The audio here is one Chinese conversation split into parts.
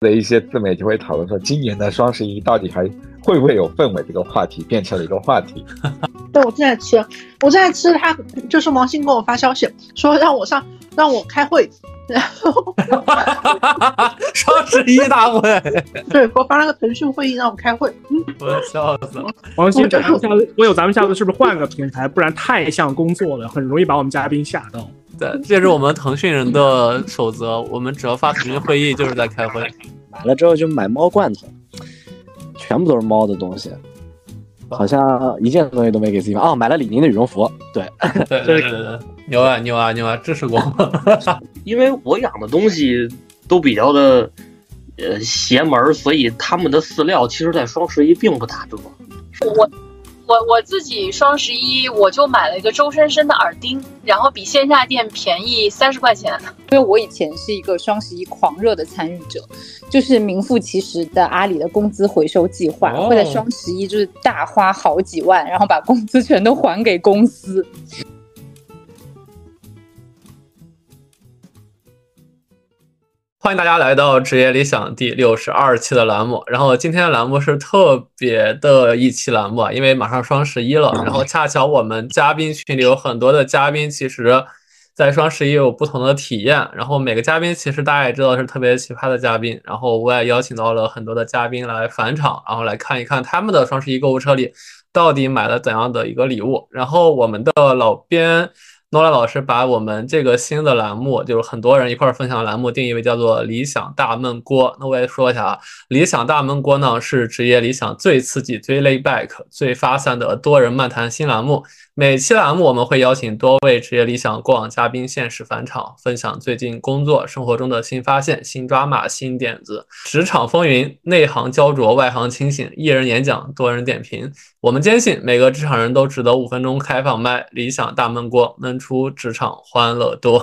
的一些自媒体会讨论说，今年的双十一到底还会不会有氛围？这个话题变成了一个话题。对，我正在吃，我正在吃。他就是王鑫给我发消息说让我上，让我开会。然后 双十一大会，对给我发了个腾讯会议让我开会。我要笑死了。王鑫，咱们下次，我有咱们下次是不是换个平台？不然太像工作了，很容易把我们嘉宾吓到。对，这是我们腾讯人的守则，我们只要发腾讯会议就是在开会。买了之后就买猫罐头，全部都是猫的东西，好像一件东西都没给自己买。哦，买了李宁的羽绒服，对，对对对对，牛啊牛啊牛啊，支持我。因为我养的东西都比较的呃邪门，所以他们的饲料其实在双十一并不打折。我。我我自己双十一我就买了一个周生生的耳钉，然后比线下店便宜三十块钱。因为我以前是一个双十一狂热的参与者，就是名副其实的阿里的工资回收计划，会在双十一就是大花好几万，然后把工资全都还给公司。欢迎大家来到职业理想第六十二期的栏目。然后今天的栏目是特别的一期栏目啊，因为马上双十一了。然后恰巧我们嘉宾群里有很多的嘉宾，其实，在双十一有不同的体验。然后每个嘉宾其实大家也知道是特别奇葩的嘉宾。然后我也邀请到了很多的嘉宾来返场，然后来看一看他们的双十一购物车里到底买了怎样的一个礼物。然后我们的老编。诺拉老师把我们这个新的栏目，就是很多人一块儿分享的栏目，定义为叫做“理想大闷锅”。那我也说一下啊，“理想大闷锅”呢是职业理想最刺激、最 lay back、最发散的多人漫谈新栏目。每期栏目我们会邀请多位职业理想过往嘉宾现实返场，分享最近工作生活中的新发现、新抓马、新点子。职场风云，内行焦灼，外行清醒。一人演讲，多人点评。我们坚信每个职场人都值得五分钟开放麦，理想大闷锅，闷出职场欢乐多。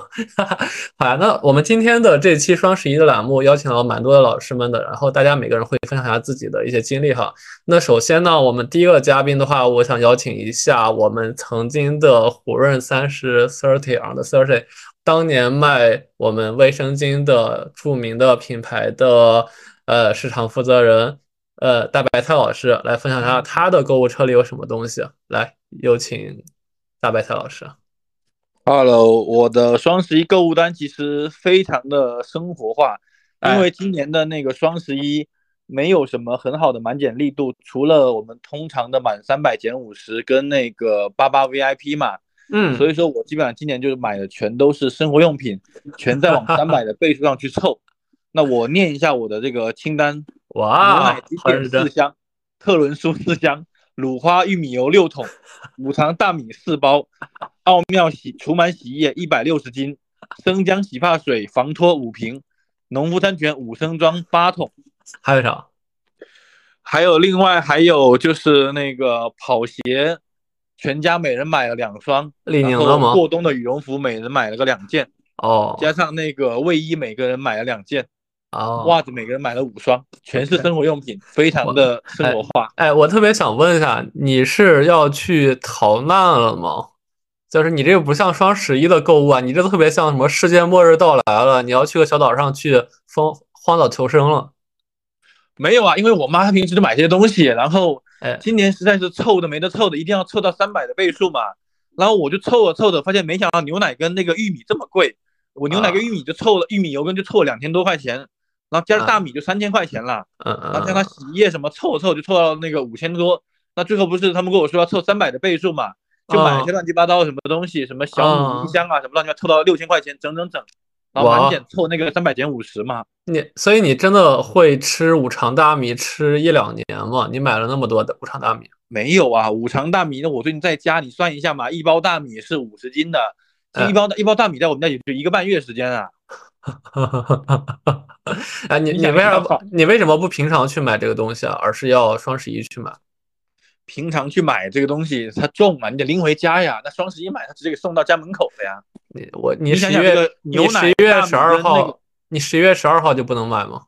好呀，那我们今天的这期双十一的栏目邀请了蛮多的老师们的，然后大家每个人会分享一下自己的一些经历哈。那首先呢，我们第一个嘉宾的话，我想邀请一下我们曾经的胡润三十 thirty on the thirty，当年卖我们卫生巾的著名的品牌的呃市场负责人。呃，大白菜老师来分享一下他的购物车里有什么东西。来，有请大白菜老师。Hello，我的双十一购物单其实非常的生活化，因为今年的那个双十一没有什么很好的满减力度，除了我们通常的满三百减五十跟那个八八 VIP 嘛，嗯，所以说我基本上今年就是买的全都是生活用品，全在往三百的倍数上去凑。那我念一下我的这个清单。哇！牛奶四箱，特仑苏四箱，鲁花玉米油六桶，五常大米四包，奥妙洗除螨洗衣液一百六十斤，生姜洗发水防脱五瓶，农夫山泉五升装八桶。还有啥？还有另外还有就是那个跑鞋，全家每人买了两双，李宁的吗？过冬的羽绒服每人买了个两件，哦，加上那个卫衣每个人买了两件。哦，袜子每个人买了五双，全是生活用品，非常的生活化。哎，我特别想问一下，你是要去逃难了吗？就是你这个不像双十一的购物啊，你这特别像什么世界末日到来了，你要去个小岛上去荒荒岛求生了。没有啊，因为我妈她平时就买这些东西，然后今年实在是凑的没得凑的，一定要凑到三百的倍数嘛。然后我就凑了凑的，发现没想到牛奶跟那个玉米这么贵，我牛奶跟玉米就凑了，玉米油跟就凑了两千多块钱。然后加上大米就三千块钱了，嗯然后加上洗衣液什么凑凑就凑到那个五千多，那最后不是他们跟我说要凑三百的倍数嘛，就买一些乱七八糟什么东西，什么小米音箱啊什么乱七八糟，凑到六千块钱整整整，然后满减凑那个三百减五十嘛。你所以你真的会吃五常大米吃一两年吗？你买了那么多的五常大米？没有啊，五常大米那我最近在家，你算一下嘛，一包大米是五十斤的，一包一包大米在我们家也就一个半月时间啊。哈哈哈哈哈！哎，你你为啥不你为什么不平常去买这个东西啊，而是要双十一去买？平常去买这个东西它重啊，你得拎回家呀。那双十一买，它直接给送到家门口了呀。你我你十月你十一月十二号，你十一月十二号就不能买吗？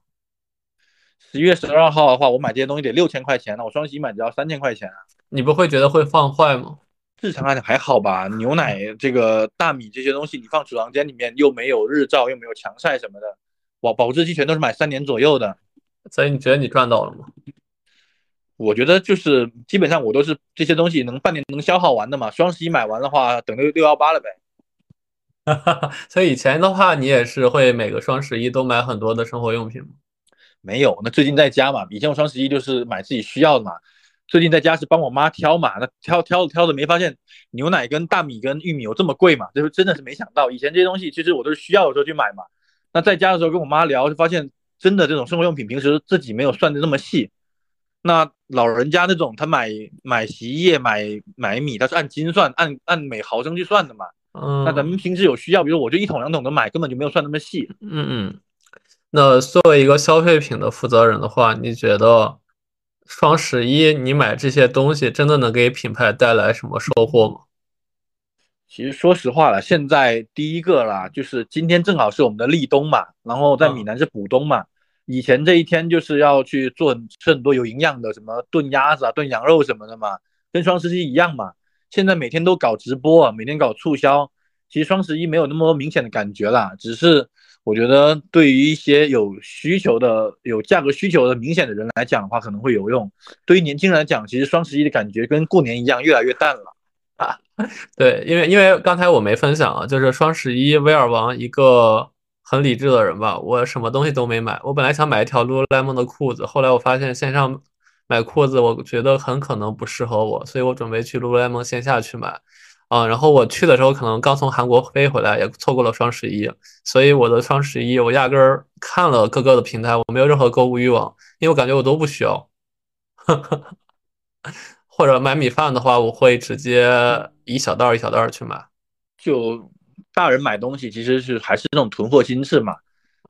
十一月十二号的话，我买这些东西得六千块钱，那我双十一买只要三千块钱。你不会觉得会放坏吗？日常来讲还好吧，牛奶 这个大米这些东西，你放储藏间里面又没有日照，又没有强晒什么的，保保质期全都是买三年左右的。所以你觉得你赚到了吗？我觉得就是基本上我都是这些东西能半年能消耗完的嘛。双十一买完的话，等六六幺八了呗。所以以前的话，你也是会每个双十一都买很多的生活用品吗？没有，那最近在家嘛。以前我双十一就是买自己需要的嘛。最近在家是帮我妈挑嘛，那挑挑着挑着没发现牛奶跟大米跟玉米有这么贵嘛？就是真的是没想到，以前这些东西其实我都是需要的时候去买嘛。那在家的时候跟我妈聊，就发现真的这种生活用品平时自己没有算的那么细。那老人家那种他买买洗衣液买买米，他是按斤算，按按每毫升去算的嘛。嗯。那咱们平时有需要，比如我就一桶两桶的买，根本就没有算那么细。嗯嗯。那作为一个消费品的负责人的话，你觉得？双十一，你买这些东西真的能给品牌带来什么收获吗？其实说实话了，现在第一个啦，就是今天正好是我们的立冬嘛，然后在闽南是补冬嘛。以前这一天就是要去做吃很多有营养的，什么炖鸭子啊、炖羊肉什么的嘛，跟双十一一样嘛。现在每天都搞直播啊，每天搞促销，其实双十一没有那么明显的感觉啦，只是。我觉得对于一些有需求的、有价格需求的明显的人来讲的话，可能会有用。对于年轻人来讲，其实双十一的感觉跟过年一样，越来越淡了啊。对，因为因为刚才我没分享啊，就是双十一，威尔王一个很理智的人吧，我什么东西都没买。我本来想买一条 lululemon 的裤子，后来我发现线上买裤子，我觉得很可能不适合我，所以我准备去 lululemon 线下去买。啊，然后我去的时候可能刚从韩国飞回来，也错过了双十一，所以我的双十一我压根儿看了各个的平台，我没有任何购物欲望，因为我感觉我都不需要。或者买米饭的话，我会直接一小袋一小袋去买。就大人买东西其实是还是那种囤货心智嘛，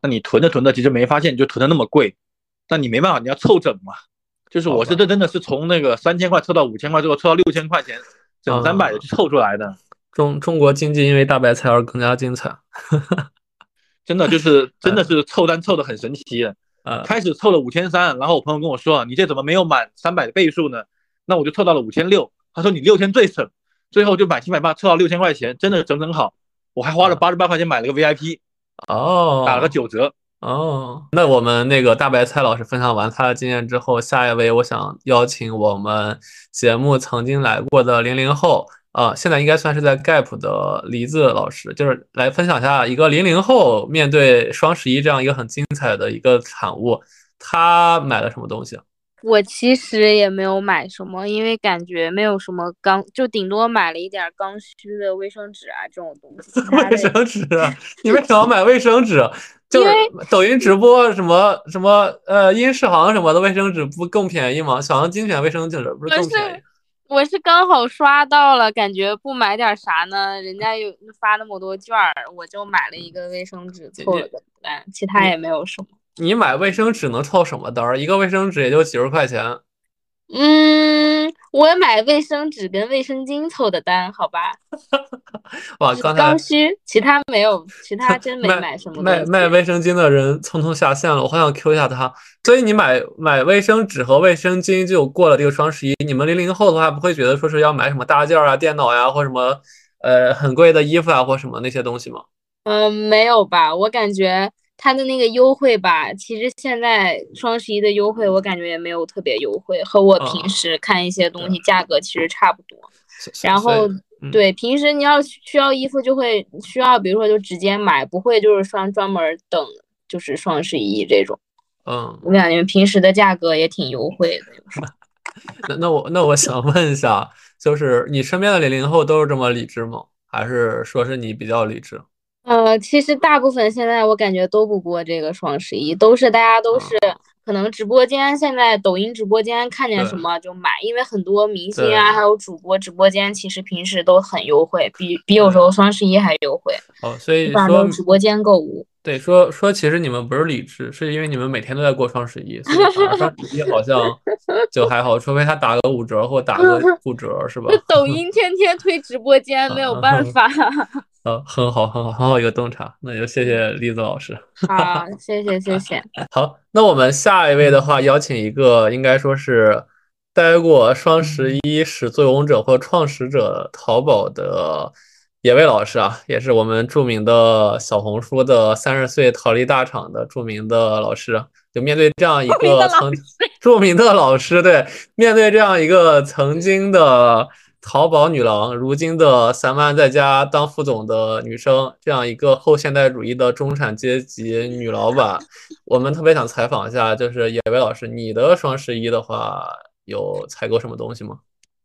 那你囤着囤着，其实没发现你就囤的那么贵，那你没办法，你要凑整嘛。就是我是这真的是从那个三千块凑到五千块，最后凑到六千块钱。整三百去凑出来的，中中国经济因为大白菜而更加精彩，真的就是真的是凑单凑的很神奇。呃，开始凑了五千三，然后我朋友跟我说，你这怎么没有满三百的倍数呢？那我就凑到了五千六。他说你六千最省，最后就满七百八凑到六千块钱，真的整整好。我还花了八十八块钱买了个 VIP，哦，打了个九折。哦，那我们那个大白菜老师分享完他的经验之后，下一位我想邀请我们节目曾经来过的零零后，啊，现在应该算是在 Gap 的梨子老师，就是来分享一下一个零零后面对双十一这样一个很精彩的一个产物，他买了什么东西？我其实也没有买什么，因为感觉没有什么刚，就顶多买了一点刚需的卫生纸啊这种东西。卫生纸？你为什么买卫生纸？就是抖音直播什么什么呃，英世行什么的卫生纸不更便宜吗？小杨精选卫生纸不是更便宜？我是刚好刷到了，感觉不买点啥呢？人家有发那么多券儿，我就买了一个卫生纸凑了个单，其他也没有什么。你买卫生纸能凑什么单儿？一个卫生纸也就几十块钱。嗯，我买卫生纸跟卫生巾凑的单，好吧。哇，刚才刚需，其他没有，其 他真没买什么。卖卖卫生巾的人匆匆下线了，我好想 Q 一下他。所以你买买卫生纸和卫生巾就过了这个双十一。你们零零后的话，不会觉得说是要买什么大件啊、电脑呀，或什么呃很贵的衣服啊，或什么那些东西吗？嗯，没有吧，我感觉。它的那个优惠吧，其实现在双十一的优惠，我感觉也没有特别优惠，和我平时看一些东西价格其实差不多。然后，对，平时你要需要衣服，就会需要，比如说就直接买，不会就是双专门等，就是双十一这种。嗯，我感觉平时的价格也挺优惠的。那那我那我想问一下，就是你身边的零零后都是这么理智吗？还是说是你比较理智？呃，其实大部分现在我感觉都不过这个双十一，都是大家都是可能直播间现在抖音直播间看见什么就买，因为很多明星啊还有主播直播间其实平时都很优惠，比比有时候双十一还优惠。哦，所以说直播间购物。对，说说其实你们不是理智，是因为你们每天都在过双十一，所以双十一好像 就还好，除非他打个五折或打个 五折，是吧？抖音天天推直播间，没有办 法。呃，很好，很好，很好一个洞察，那就谢谢栗子老师。好，谢谢，谢谢。好，那我们下一位的话，邀请一个应该说是待过双十一始作俑者或创始者淘宝的野味老师啊，也是我们著名的小红书的三十岁逃离大厂的著名的老师。就面对这样一个曾 著名的老师，对，面对这样一个曾经的淘宝女郎，如今的散漫在家当副总的女生，这样一个后现代主义的中产阶级女老板，我们特别想采访一下，就是野薇老师，你的双十一的话有采购什么东西吗？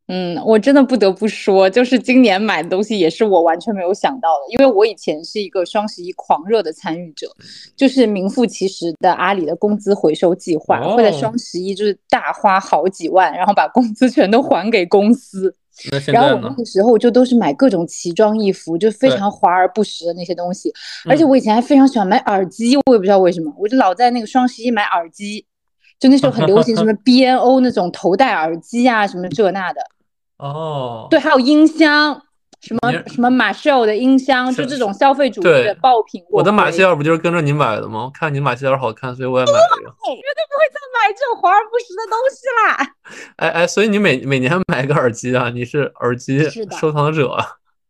嗯，我真的不得不说，就是今年买的东西也是我完全没有想到的，因为我以前是一个双十一狂热的参与者，就是名副其实的阿里的工资回收计划，会在双十一就是大花好几万，然后把工资全都还给公司。然后我那个时候就都是买各种奇装异服，就非常华而不实的那些东西，而且我以前还非常喜欢买耳机，我也不知道为什么，我就老在那个双十一买耳机，就那时候很流行什么 B N O 那种头戴耳机啊，什么这那的。哦，对，还有音箱，什么什么马歇尔的音箱，就这种消费主义的爆品。我的马歇尔不就是跟着你买的吗？看你马歇尔好看，所以我也买了。绝对不会再买这种华而不实的东西啦！哎哎，所以你每每年买个耳机啊？你是耳机收藏者？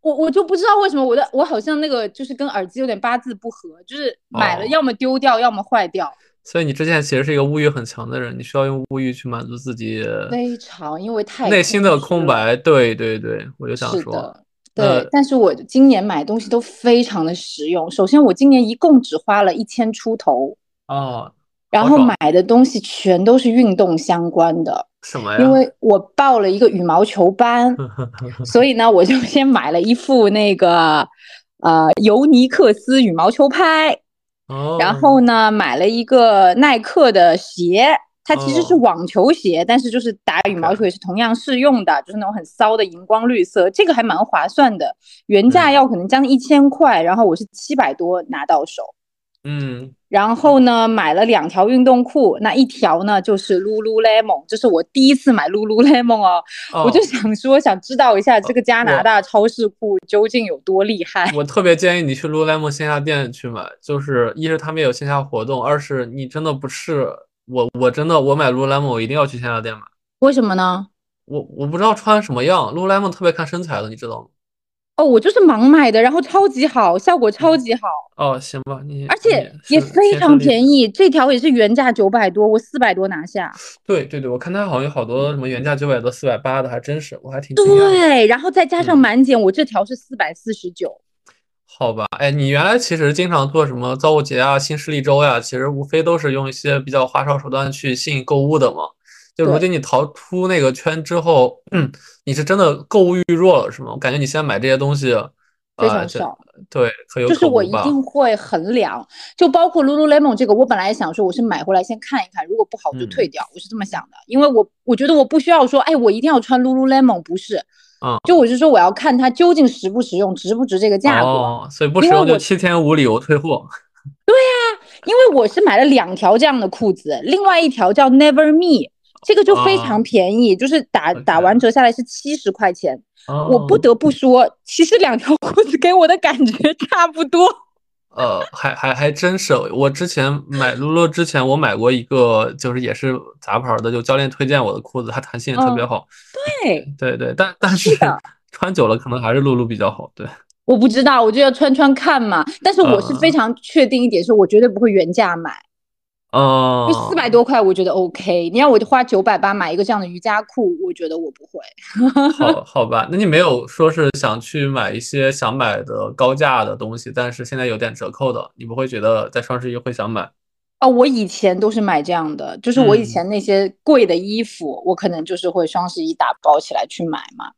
我我就不知道为什么我的我好像那个就是跟耳机有点八字不合，就是买了要么丢掉，要么坏掉。所以你之前其实是一个物欲很强的人，你需要用物欲去满足自己非常，因为太内心的空白。对对对，我就想说，对。但是我今年买东西都非常的实用。首先，我今年一共只花了一千出头哦，然后买的东西全都是运动相关的。什么呀？因为我报了一个羽毛球班，所以呢，我就先买了一副那个呃尤尼克斯羽毛球拍。然后呢，买了一个耐克的鞋，它其实是网球鞋，但是就是打羽毛球也是同样适用的，就是那种很骚的荧光绿色，这个还蛮划算的，原价要可能将近一千块，然后我是七百多拿到手。嗯，然后呢，买了两条运动裤，那一条呢就是 Lululemon，这是我第一次买 Lululemon 哦，我就想说，想知道一下这个加拿大超市裤究竟有多厉害。我特别建议你去 Lululemon 线下店去买，就是一是他们有线下活动，二是你真的不是我，我真的我买 Lululemon 我一定要去线下店买。为什么呢？我我不知道穿什么样，Lululemon 特别看身材的，你知道吗？哦，我就是盲买的，然后超级好，效果超级好。哦，行吧，你而且也非常便宜，这条也是原价九百多，我四百多拿下。对对对，我看它好像有好多什么原价九百多、四百八的，还真是，我还挺对，然后再加上满减，我这条是四百四十九。好吧，哎，你原来其实经常做什么造物节啊、新势力周呀，其实无非都是用一些比较花哨手段去吸引购物的嘛。就如今你逃出那个圈之后，嗯，你是真的购物欲弱了，是吗？我感觉你现在买这些东西非常少，对，可有就是我一定会衡量，就包括 Lululemon 这个，我本来想说我是买回来先看一看，如果不好就退掉，我是这么想的，因为我我觉得我不需要说，哎，我一定要穿 Lululemon，不是，嗯，就我是说我要看它究竟实不实用，值不值这个价格，哦所以不实用就七天无理由退货。对呀，因为我是买了两条这样的裤子，另外一条叫 Never Me。这个就非常便宜，就是打打完折下来是七十块钱。我不得不说，其实两条裤子给我的感觉差不多。呃，还还还真是，我之前买露露之前，我买过一个，就是也是杂牌的，就教练推荐我的裤子，它弹性也特别好。对对对，但但是 穿久了可能还是露露比较好。对，我不知道，我就要穿穿看嘛。但是我是非常确定一点，是我绝对不会原价买。哦，就四百多块，我觉得 OK。你要我花九百八买一个这样的瑜伽裤，我觉得我不会。好，好吧，那你没有说是想去买一些想买的高价的东西，但是现在有点折扣的，你不会觉得在双十一会想买？哦，我以前都是买这样的，就是我以前那些贵的衣服，我可能就是会双十一打包起来去买嘛。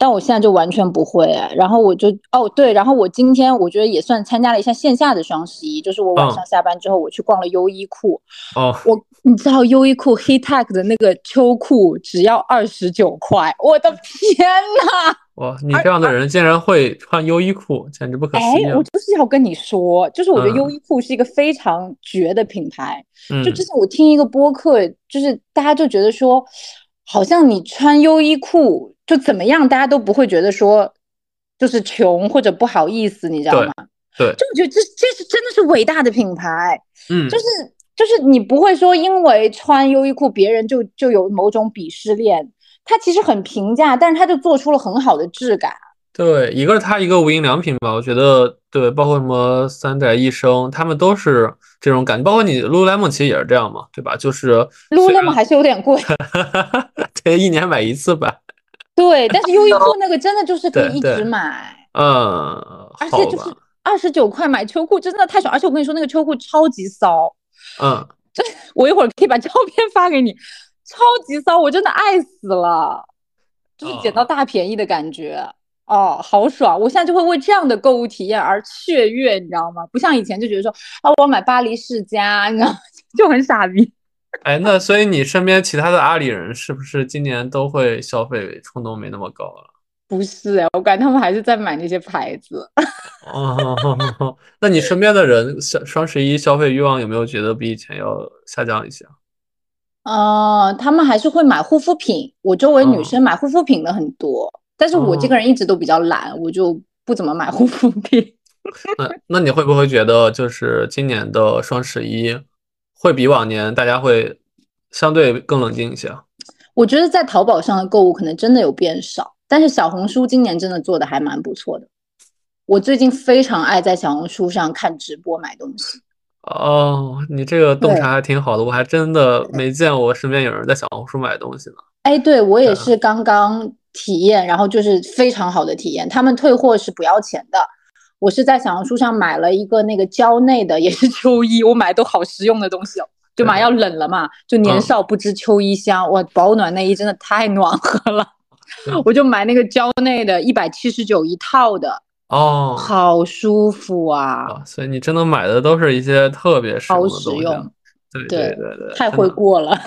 但我现在就完全不会，然后我就哦对，然后我今天我觉得也算参加了一下线下的双十一，就是我晚上下班之后我去逛了优衣库。哦，我你知道优衣库 Heattech 的那个秋裤只要二十九块，我的天呐！哇，你这样的人竟然会穿优衣库，简直不可思议！哎，我就是要跟你说，就是我觉得优衣库是一个非常绝的品牌。嗯，就之前我听一个播客，就是大家就觉得说，好像你穿优衣库。就怎么样，大家都不会觉得说，就是穷或者不好意思，你知道吗？对，就我觉得这这是真的是伟大的品牌，嗯，就是就是你不会说因为穿优衣库别人就就有某种鄙视链，它其实很平价，但是它就做出了很好的质感。对，一个是它一个无印良品吧，我觉得对，包括什么三代一生，他们都是这种感觉，包括你 Lululemon 其实也是这样嘛，对吧？就是 Lululemon 还是有点贵，对，一年买一次吧。对，但是优衣库 那个真的就是可以一直买，嗯，而且就是二十九块买秋裤真的太爽，而且我跟你说那个秋裤超级骚，嗯，这我一会儿可以把照片发给你，超级骚，我真的爱死了，就是捡到大便宜的感觉。哦，好爽！我现在就会为这样的购物体验而雀跃，你知道吗？不像以前就觉得说啊，我要买巴黎世家，你知道，就很傻逼。哎，那所以你身边其他的阿里人是不是今年都会消费冲动没那么高了？不是哎，我感觉他们还是在买那些牌子。哦，那你身边的人双双十一消费欲望有没有觉得比以前要下降一些？呃，他们还是会买护肤品。我周围女生买护肤品的很多。但是我这个人一直都比较懒，我就不怎么买护肤品。那那你会不会觉得，就是今年的双十一会比往年大家会相对更冷静一些？我觉得在淘宝上的购物可能真的有变少，但是小红书今年真的做的还蛮不错的。我最近非常爱在小红书上看直播买东西。哦，你这个洞察还挺好的，我还真的没见我身边有人在小红书买东西呢。哎，对我也是刚刚。体验，然后就是非常好的体验。他们退货是不要钱的。我是在小红书上买了一个那个蕉内的，也是 秋衣。我买都好实用的东西哦，就要冷了嘛，就年少不知秋衣香。哇，保暖内衣真的太暖和了，我就买那个蕉内的，一百七十九一套的哦，好舒服啊！所以你真的买的都是一些特别实用的东西，对对对对，太会过了。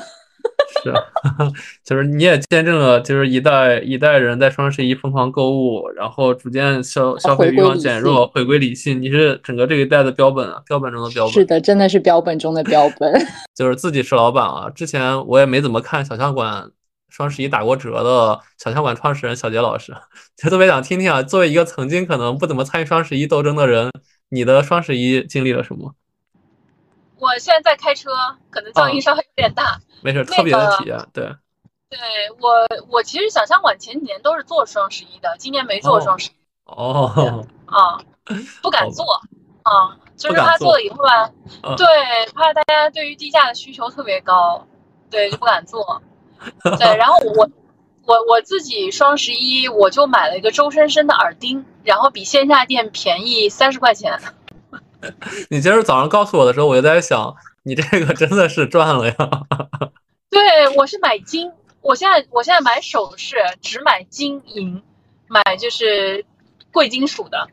是，就是你也见证了，就是一代一代人在双十一疯狂购物，然后逐渐消消费欲望减弱，回归理性。你是整个这一代的标本啊，标本中的标本。是的，真的是标本中的标本。就是自己是老板啊，之前我也没怎么看小象馆双十一打过折的小象馆创始人小杰老师，就特别想听听啊，作为一个曾经可能不怎么参与双十一斗争的人，你的双十一经历了什么？我现在在开车，可能噪音稍微有点大。没事，特别的体验。对，对我我其实小香馆前几年都是做双十一的，今年没做双十一。哦。啊，不敢做啊，就是怕做了以后吧，对，怕大家对于低价的需求特别高，对，就不敢做。对，然后我我我自己双十一我就买了一个周生生的耳钉，然后比线下店便宜三十块钱。你今儿早上告诉我的时候，我就在想。你这个真的是赚了呀！对，我是买金，我现在我现在买首饰只买金银，买就是贵金属的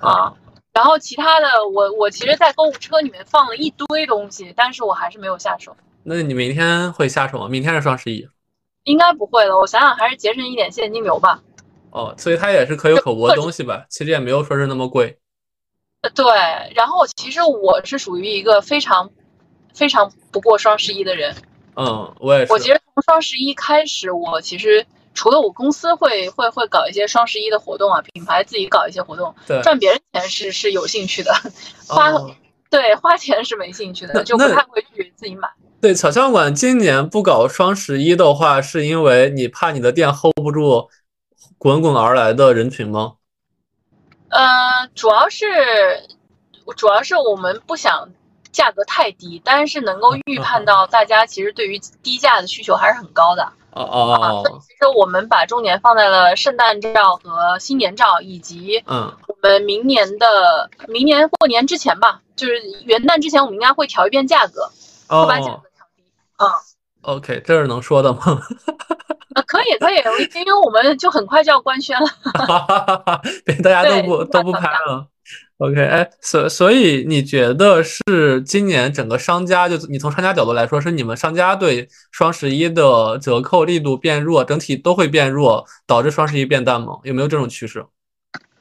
啊。然后其他的，我我其实，在购物车里面放了一堆东西，但是我还是没有下手。那你明天会下手吗？明天是双十一，应该不会了。我想想，还是节省一点现金流吧。哦，所以它也是可有可无的东西吧？其实也没有说是那么贵。呃，对。然后其实我是属于一个非常。非常不过双十一的人，嗯，我也是。我其实从双十一开始，我其实除了我公司会会会搞一些双十一的活动啊，品牌自己搞一些活动，赚别人钱是是有兴趣的，花对花钱是没兴趣的，就不太会去自己买。对，巧象馆今年不搞双十一的话，是因为你怕你的店 hold 不住滚滚而来的人群吗？呃，主要是主要是我们不想。价格太低，但是能够预判到大家其实对于低价的需求还是很高的。哦哦哦。其实我们把重点放在了圣诞照和新年照，以及嗯，我们明年的明年过年之前吧，就是元旦之前，我们应该会调一遍价格，会把价格调低。嗯。OK，这是能说的吗？啊，可以可以，因为我们就很快就要官宣了。对，大家都不都不拍了。OK，哎，所所以你觉得是今年整个商家，就你从商家角度来说，是你们商家对双十一的折扣力度变弱，整体都会变弱，导致双十一变淡吗？有没有这种趋势？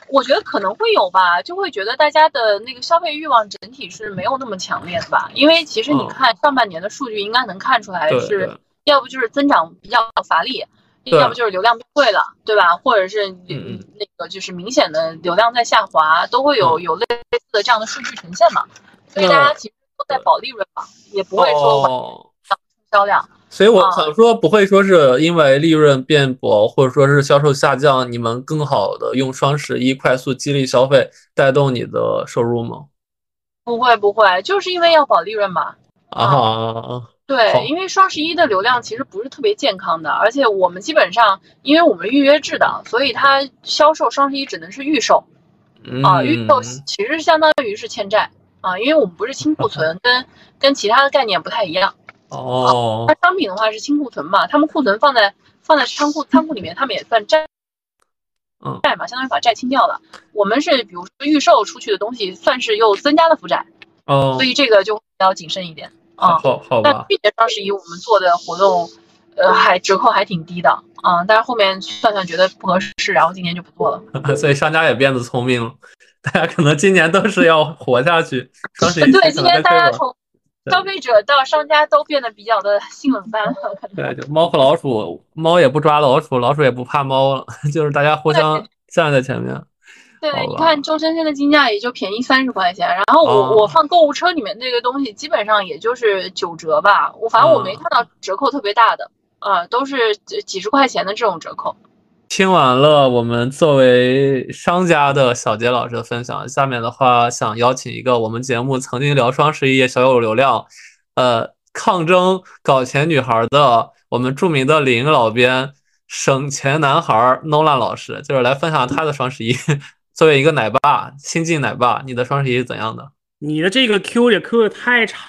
我觉得可能会有吧，就会觉得大家的那个消费欲望整体是没有那么强烈的吧，因为其实你看上半年的数据，应该能看出来是，要不就是增长比较乏力。要不就是流量变贵了，对吧？或者是那个就是明显的流量在下滑，都会有有类似的这样的数据呈现嘛。所以大家其实都在保利润嘛，也不会说冲销量。所以我想说，不会说是因为利润变薄，或者说是销售下降，你们更好的用双十一快速激励消费，带动你的收入吗？不会不会，就是因为要保利润嘛。啊，对，因为双十一的流量其实不是特别健康的，而且我们基本上，因为我们预约制的，所以它销售双十一只能是预售。啊，预售其实相当于是欠债啊，因为我们不是清库存，跟跟其他的概念不太一样。哦，那商品的话是清库存嘛，他们库存放在放在仓库仓库里面，他们也算债，嗯，债嘛，相当于把债清掉了。我们是比如说预售出去的东西，算是又增加了负债，哦，所以这个就比较谨慎一点啊。好，好吧。那去年双十一我们做的活动，呃，还折扣还挺低的啊，但是后面算算觉得不合适，然后今年就不做了。所以商家也变得聪明了，大家可能今年都是要活下去。双十一 对，今年大家从消费者到商家都变得比较的性冷淡了。对，就猫和老鼠，猫也不抓老鼠，老鼠也不怕猫了，就是大家互相站在前面。对，你看周生生的金价也就便宜三十块钱，然后我我放购物车里面那个东西基本上也就是九折吧，我反正我没看到折扣特别大的，啊，都是几十块钱的这种折扣。听完了我们作为商家的小杰老师的分享，下面的话想邀请一个我们节目曾经聊双十一也小有流量，呃，抗争搞钱女孩的我们著名的李英老编省钱男孩 Nolan 老师，就是来分享他的双十一。作为一个奶爸，新晋奶爸，你的双十一是怎样的？你的这个 Q 也 Q 的太长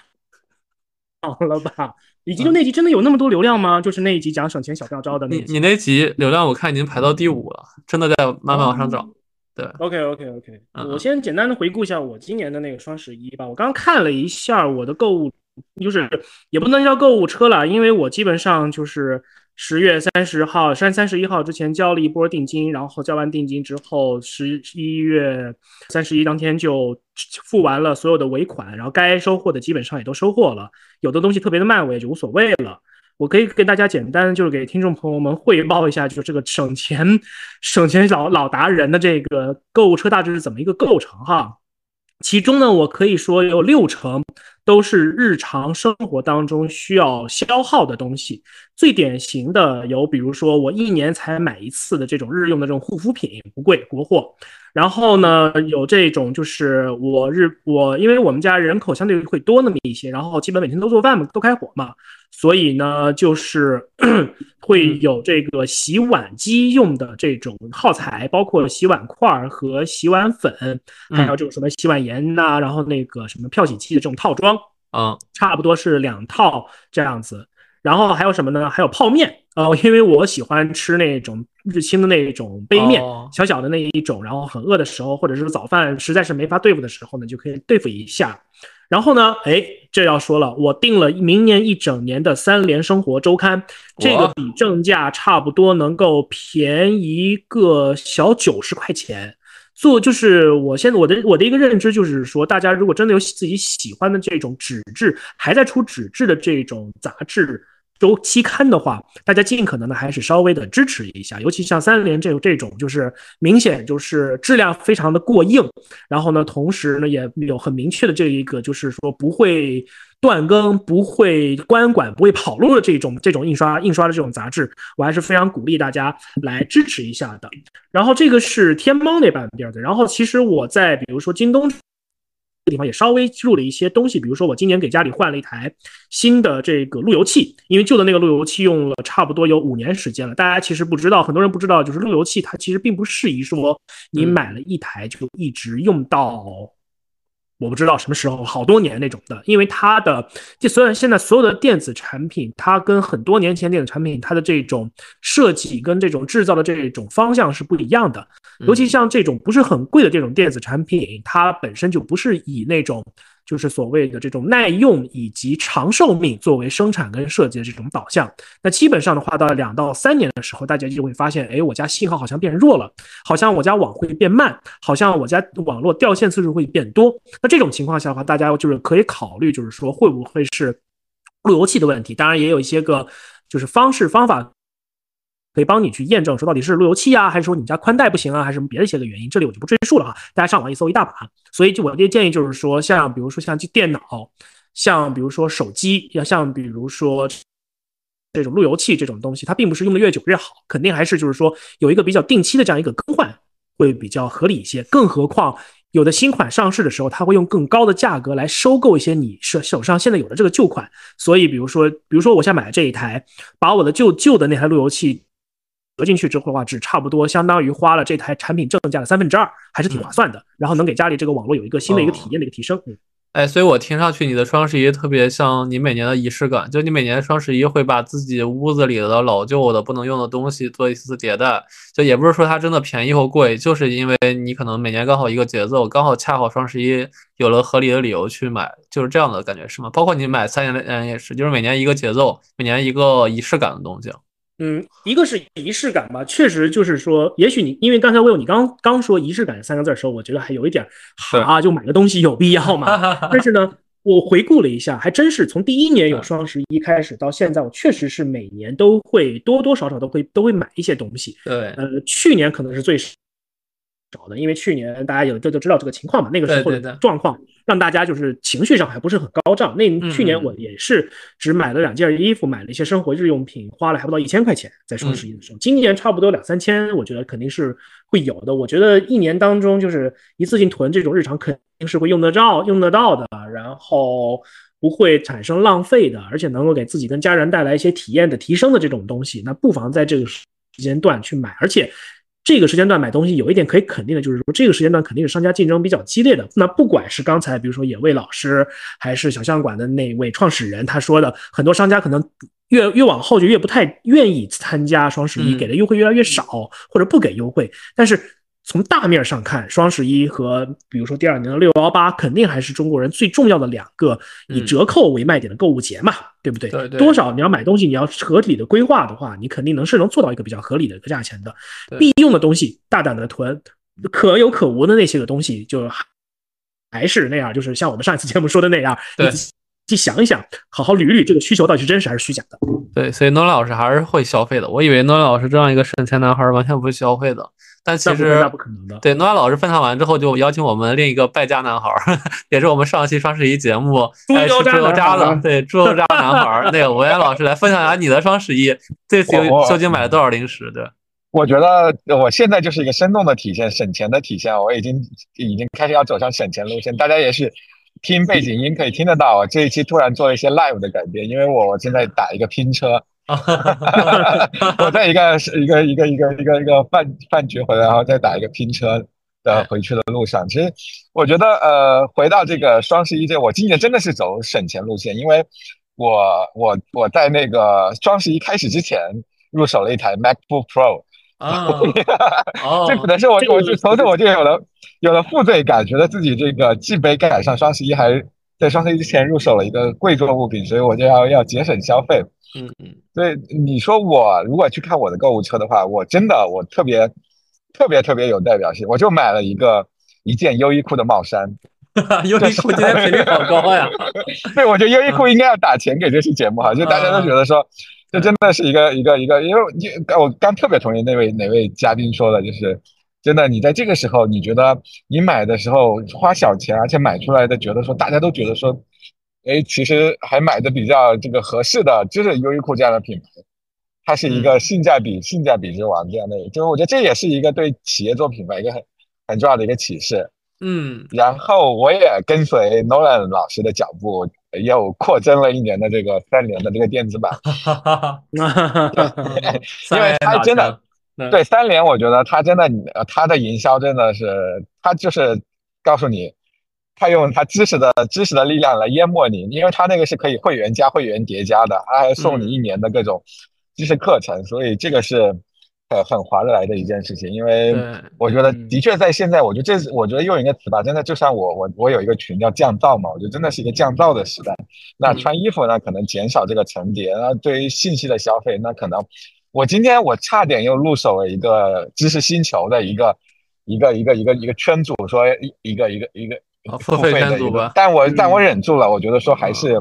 了吧？以及就那集真的有那么多流量吗？就是那一集讲省钱小妙招的那你你那集流量我看已经排到第五了，真的在慢慢往上涨。对，OK OK OK，我先简单的回顾一下我今年的那个双十一吧。我刚刚看了一下我的购物，就是也不能叫购物车了，因为我基本上就是。十月三十号、三三十一号之前交了一波定金，然后交完定金之后，十一月三十一当天就付完了所有的尾款，然后该收获的基本上也都收获了。有的东西特别的慢，我也就无所谓了。我可以跟大家简单就是给听众朋友们汇报一下，就是这个省钱省钱老老达人的这个购物车大致是怎么一个构成哈。其中呢，我可以说有六成。都是日常生活当中需要消耗的东西，最典型的有，比如说我一年才买一次的这种日用的这种护肤品，不贵，国货。然后呢，有这种就是我日我，因为我们家人口相对会多那么一些，然后基本每天都做饭嘛，都开火嘛，所以呢，就是 会有这个洗碗机用的这种耗材，包括洗碗块和洗碗粉，还有这种什么洗碗盐呐，然后那个什么漂洗器的这种套装，啊，差不多是两套这样子。然后还有什么呢？还有泡面，呃，因为我喜欢吃那种日清的那种杯面，小小的那一种。然后很饿的时候，或者是早饭实在是没法对付的时候呢，就可以对付一下。然后呢，哎，这要说了，我订了明年一整年的三联生活周刊，这个比正价差不多能够便宜个小九十块钱。做就是我现在我的我的一个认知就是说，大家如果真的有自己喜欢的这种纸质还在出纸质的这种杂志周期刊的话，大家尽可能的还是稍微的支持一下，尤其像三联这这种就是明显就是质量非常的过硬，然后呢，同时呢也有很明确的这一个就是说不会。断更不会关管不会跑路的这种这种印刷印刷的这种杂志，我还是非常鼓励大家来支持一下的。然后这个是天猫那半边的。然后其实我在比如说京东地方也稍微入了一些东西，比如说我今年给家里换了一台新的这个路由器，因为旧的那个路由器用了差不多有五年时间了。大家其实不知道，很多人不知道，就是路由器它其实并不适宜说你买了一台就一直用到。我不知道什么时候，好多年那种的，因为它的，就虽然现在所有的电子产品，它跟很多年前电子产品它的这种设计跟这种制造的这种方向是不一样的，尤其像这种不是很贵的这种电子产品，它本身就不是以那种。就是所谓的这种耐用以及长寿命作为生产跟设计的这种导向，那基本上的话，到两到三年的时候，大家就会发现，哎，我家信号好像变弱了，好像我家网会变慢，好像我家网络掉线次数会变多。那这种情况下的话，大家就是可以考虑，就是说会不会是路由器的问题？当然，也有一些个就是方式方法。可以帮你去验证，说到底是路由器啊，还是说你家宽带不行啊，还是什么别的一些个原因？这里我就不赘述了哈，大家上网一搜一大把。所以就我的建议就是说，像比如说像电脑，像比如说手机，要像比如说这种路由器这种东西，它并不是用的越久越好，肯定还是就是说有一个比较定期的这样一个更换会比较合理一些。更何况有的新款上市的时候，它会用更高的价格来收购一些你手手上现在有的这个旧款。所以比如说，比如说我现在买的这一台，把我的旧旧的那台路由器合进去之后的话，只差不多相当于花了这台产品正价的三分之二，还是挺划算的。然后能给家里这个网络有一个新的一个体验的一个提升。哎，所以我听上去你的双十一特别像你每年的仪式感，就你每年双十一会把自己屋子里的老旧的不能用的东西做一次迭代，就也不是说它真的便宜或贵，就是因为你可能每年刚好一个节奏，刚好恰好双十一有了合理的理由去买，就是这样的感觉是吗？包括你买三年的嗯也是，就是每年一个节奏，每年一个仪式感的东西。嗯，一个是仪式感吧，确实就是说，也许你因为刚才我有你刚刚说仪式感三个字的时候，我觉得还有一点啊，就买个东西有必要吗？但是呢，我回顾了一下，还真是从第一年有双十一开始到现在，我确实是每年都会多多少少都会都会买一些东西。对，呃，去年可能是最少的，因为去年大家有这就知道这个情况嘛，那个时候的状况。让大家就是情绪上还不是很高涨。那去年我也是只买了两件衣服，买了一些生活日用品，花了还不到一千块钱在双十一的时候。今年差不多两三千，我觉得肯定是会有的。我觉得一年当中就是一次性囤这种日常肯定是会用得着、用得到的，然后不会产生浪费的，而且能够给自己跟家人带来一些体验的提升的这种东西，那不妨在这个时间段去买，而且。这个时间段买东西有一点可以肯定的，就是说这个时间段肯定是商家竞争比较激烈的。那不管是刚才比如说野味老师，还是小象馆的那位创始人他说的，很多商家可能越越往后就越不太愿意参加双十一，给的优惠越来越少，或者不给优惠。但是从大面上看，双十一和比如说第二年的六幺八，肯定还是中国人最重要的两个以折扣为卖点的购物节嘛，对不对？对对。多少你要买东西，你要合理的规划的话，你肯定能是能做到一个比较合理的一个价钱的。必用的东西，大胆的囤，可有可无的那些个东西，就还是那样，就是像我们上一次节目说的那样，对，去想一想，好好捋捋这个需求到底是真实还是虚假的。对，所以诺老师还是会消费的。我以为诺老师这样一个省钱男孩完全不会消费的。但其实那不可能的。对，诺亚老师分享完之后，就邀请我们另一个败家男孩，也是我们上期双十一节目猪油渣的，对，猪油渣男孩，那个文言老师来分享一下你的双十一这次究竟买了多少零食？对，我觉得我现在就是一个生动的体现，省钱的体现。我已经已经开始要走上省钱路线，大家也是听背景音可以听得到，我这一期突然做了一些 live 的改变，因为我现在打一个拼车。我在一个一个一个一个一个一个饭饭局回来，然后再打一个拼车的回去的路上。其实我觉得，呃，回到这个双十一这，我今年真的是走省钱路线，因为我我我在那个双十一开始之前入手了一台 MacBook Pro 啊，这可能是我我就从此我就有了有了负罪感，觉得自己这个既没赶上双十一，还在双十一之前入手了一个贵重物品，所以我就要要节省消费。嗯嗯，所以你说我如果去看我的购物车的话，我真的我特别特别特别有代表性，我就买了一个一件优衣库的帽衫。优衣库今天频率好高呀！对，我觉得优衣库应该要打钱给这期节目哈，就大家都觉得说，这真的是一个一个一个，因为你我刚特别同意那位哪位嘉宾说的，就是真的，你在这个时候，你觉得你买的时候花小钱，而且买出来的觉得说，大家都觉得说。哎，其实还买的比较这个合适的，就是优衣库这样的品牌，它是一个性价比性价比之王这样的，就是我觉得这也是一个对企业做品牌一个很很重要的一个启示。嗯，然后我也跟随 Nolan 老师的脚步，又扩增了一年的这个三联的这个电子版，因为他真的对三联，我觉得他真的，他的营销真的是，他就是告诉你。他用他知识的知识的力量来淹没你，因为他那个是可以会员加会员叠加的，他还送你一年的各种知识课程，所以这个是呃很划得来的一件事情。因为我觉得的确在现在，我觉得这我觉得用一个词吧，真的就像我我我有一个群叫降噪嘛，我觉得真的是一个降噪的时代。那穿衣服呢，可能减少这个层叠，那对于信息的消费，那可能我今天我差点又入手了一个知识星球的一个一个一个一个一个圈主，说一一个一个一个。付费的一个，但我但我忍住了，我觉得说还是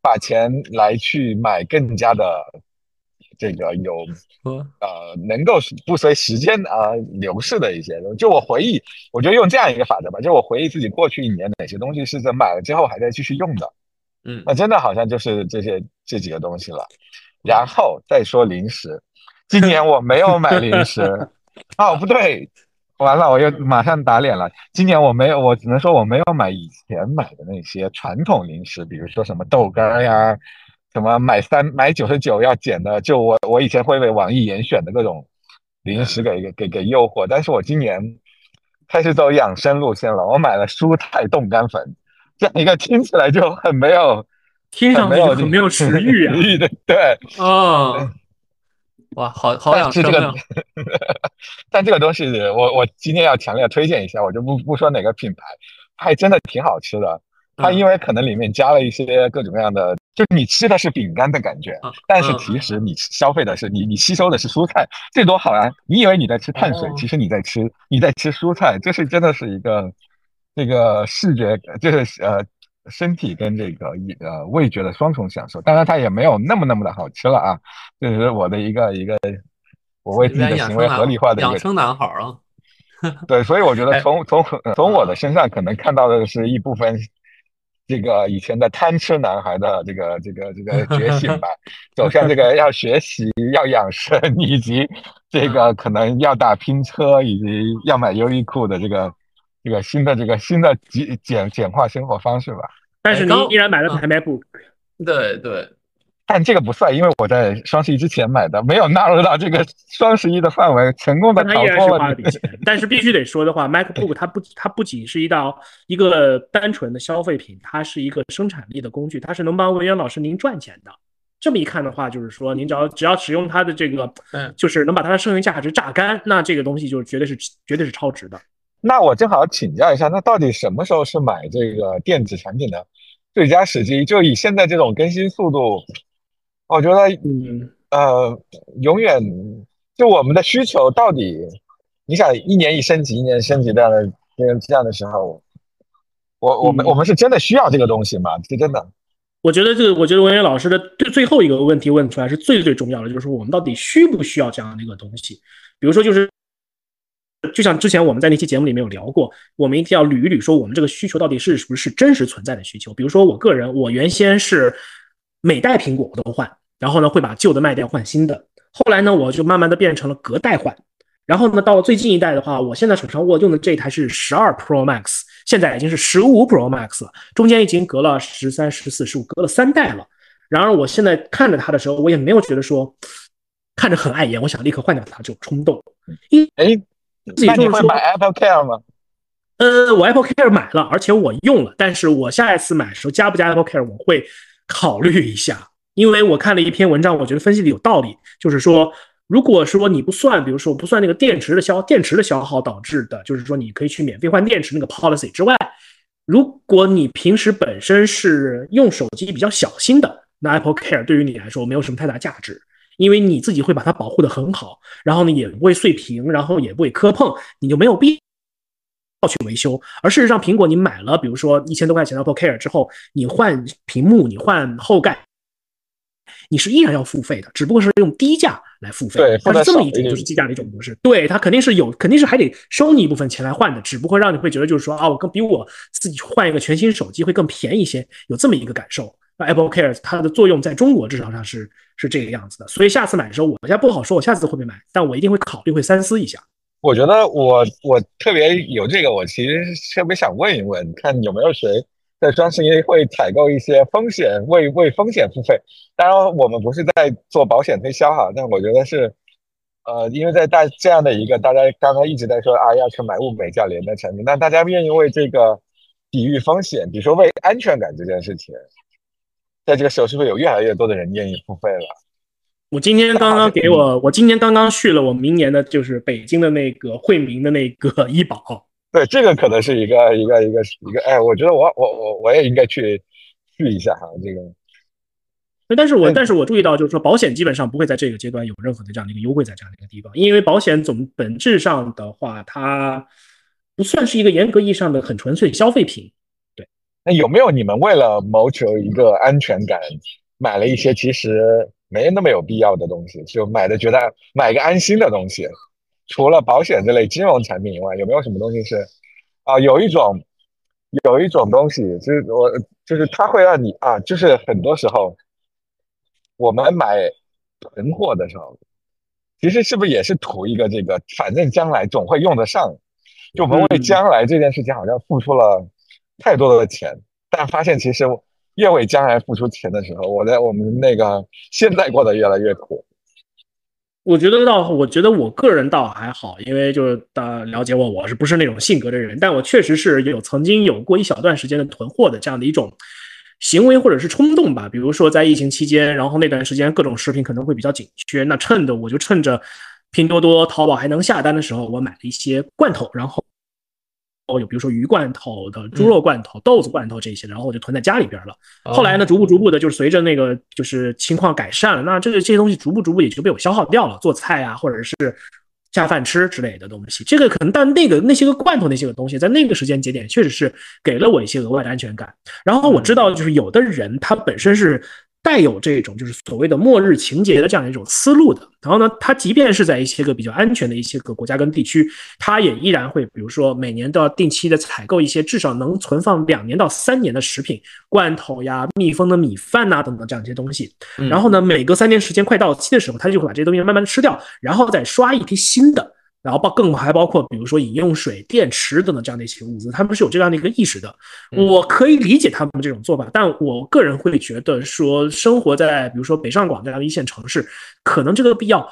把钱来去买更加的这个有呃能够不随时间啊流逝的一些东西。就我回忆，我觉得用这样一个法则吧，就我回忆自己过去一年哪些东西是在买了之后还在继续用的，嗯，那真的好像就是这些这几个东西了。然后再说零食。今年我没有买零食，哦不对，完了我又马上打脸了。今年我没有，我只能说我没有买以前买的那些传统零食，比如说什么豆干呀，什么买三买九十九要减的，就我我以前会被网易严选的各种零食给给给给诱惑。但是我今年开始走养生路线了，我买了蔬菜冻干粉，这样一个听起来就很没有，听上去很没有食欲啊，对，哦。哇，好好养生啊！但这个东西，我我今天要强烈推荐一下，我就不不说哪个品牌，它还真的挺好吃的。它因为可能里面加了一些各种各样的，就你吃的是饼干的感觉，但是其实你消费的是你你吸收的是蔬菜，这多好啊！你以为你在吃碳水，其实你在吃你在吃蔬菜，这是真的是一个这个视觉，就是呃。身体跟这个呃味觉的双重享受，当然它也没有那么那么的好吃了啊，这是我的一个一个我为自己的行为合理化的一个养生男孩啊。对，所以我觉得从从从我的身上可能看到的是一部分这个以前的贪吃男孩的这个这个这个 觉醒吧，走向这个要学习、要养生，以及这个可能要打拼车，以及要买优衣库的这个这个新的这个新的简简简化生活方式吧。但是您依然买了台 MacBook，对对，但这个不算，因为我在双十一之前买的，没有纳入到这个双十一的范围，成功的逃脱了。但是必须得说的话，MacBook 它不，它不仅是一道一个单纯的消费品，它是一个生产力的工具，它是能帮文渊老师您赚钱的。这么一看的话，就是说您只要只要使用它的这个，嗯，就是能把它的剩余价值榨干，那这个东西就是绝对是绝对是超值的。那我正好请教一下，那到底什么时候是买这个电子产品的最佳时机？就以现在这种更新速度，我觉得，嗯呃，永远就我们的需求到底，你想一年一升级，一年升级这样的这样这样的时候，我我们我们是真的需要这个东西吗？是真的？我觉得这个，我觉得文渊老师的最最后一个问题问出来是最最重要的，就是我们到底需不需要这样的一个东西？比如说就是。就像之前我们在那期节目里面有聊过，我们一定要捋一捋，说我们这个需求到底是不是真实存在的需求。比如说我个人，我原先是每代苹果我都换，然后呢会把旧的卖掉换新的。后来呢我就慢慢的变成了隔代换，然后呢到了最近一代的话，我现在手上握用的这台是十二 Pro Max，现在已经是十五 Pro Max 了，中间已经隔了十三、十四、十五，隔了三代了。然而我现在看着它的时候，我也没有觉得说看着很碍眼，我想立刻换掉它这种冲动。一哎。那你会买 Apple Care 吗？呃，我 Apple Care 买了，而且我用了。但是我下一次买的时候加不加 Apple Care，我会考虑一下。因为我看了一篇文章，我觉得分析的有道理，就是说，如果说你不算，比如说我不算那个电池的消电池的消耗导致的，就是说你可以去免费换电池那个 policy 之外，如果你平时本身是用手机比较小心的，那 Apple Care 对于你来说没有什么太大价值。因为你自己会把它保护的很好，然后呢也不会碎屏，然后也不会磕碰，你就没有必要去维修。而事实上，苹果你买了，比如说一千多块钱的 Apple Care 之后，你换屏幕，你换后盖，你是依然要付费的，只不过是用低价来付费。对，它是这么一种就是低价的一种模式。对，它肯定是有，肯定是还得收你一部分钱来换的，只不过让你会觉得就是说啊，我更比我自己换一个全新手机会更便宜一些，有这么一个感受。Apple Care 它的作用在中国至少上是是这个样子的，所以下次买的时候，我现在不好说，我下次会不会买，但我一定会考虑，会三思一下。我觉得我我特别有这个，我其实特别想问一问，看有没有谁在双十一会采购一些风险，为为风险付费。当然，我们不是在做保险推销哈，但我觉得是，呃，因为在大这样的一个大家刚刚一直在说啊要去买物美价廉的产品，那大家愿意为这个抵御风险，比如说为安全感这件事情。在这个时候，是不是有越来越多的人愿意付费了？我今天刚刚给我，我今天刚刚续了我明年的，就是北京的那个惠民的那个 医保。对，这个可能是一个一个一个一个，哎，我觉得我我我我也应该去续一下哈，这个。但是我但是我注意到，就是说保险基本上不会在这个阶段有任何的这样的一个优惠，在这样的一个地方，因为保险总本质上的话，它不算是一个严格意义上的很纯粹消费品。那有没有你们为了谋求一个安全感，买了一些其实没那么有必要的东西，就买的觉得买个安心的东西？除了保险这类金融产品以外，有没有什么东西是啊？有一种有一种东西，就是我就是它会让你啊，就是很多时候我们买囤货的时候，其实是不是也是图一个这个，反正将来总会用得上，就我们为将来这件事情好像付出了太多的钱，但发现其实越为将来付出钱的时候，我在我们那个 现在过得越来越苦。我觉得倒，我觉得我个人倒还好，因为就是大家了解我，我是不是那种性格的人，但我确实是有曾经有过一小段时间的囤货的这样的一种行为或者是冲动吧。比如说在疫情期间，然后那段时间各种食品可能会比较紧缺，那趁着我就趁着拼多多、淘宝还能下单的时候，我买了一些罐头，然后。哦，有比如说鱼罐头的、猪肉罐头、豆子罐头这些，然后我就囤在家里边了。后来呢，逐步逐步的，就是随着那个就是情况改善了，那这个这些东西逐步逐步也就被我消耗掉了，做菜啊，或者是下饭吃之类的东西。这个可能，但那个那些个罐头那些个东西，在那个时间节点确实是给了我一些额外的安全感。然后我知道，就是有的人他本身是。带有这种就是所谓的末日情节的这样一种思路的，然后呢，它即便是在一些个比较安全的一些个国家跟地区，它也依然会，比如说每年都要定期的采购一些至少能存放两年到三年的食品，罐头呀、密封的米饭呐等等这样一些东西。然后呢，每隔三年时间快到期的时候，它就会把这些东西慢慢的吃掉，然后再刷一批新的。然后包更还包括，比如说饮用水、电池等等这样的一些物资，他们是有这样的一个意识的。我可以理解他们这种做法，但我个人会觉得说，生活在比如说北上广这样的一线城市，可能这个必要，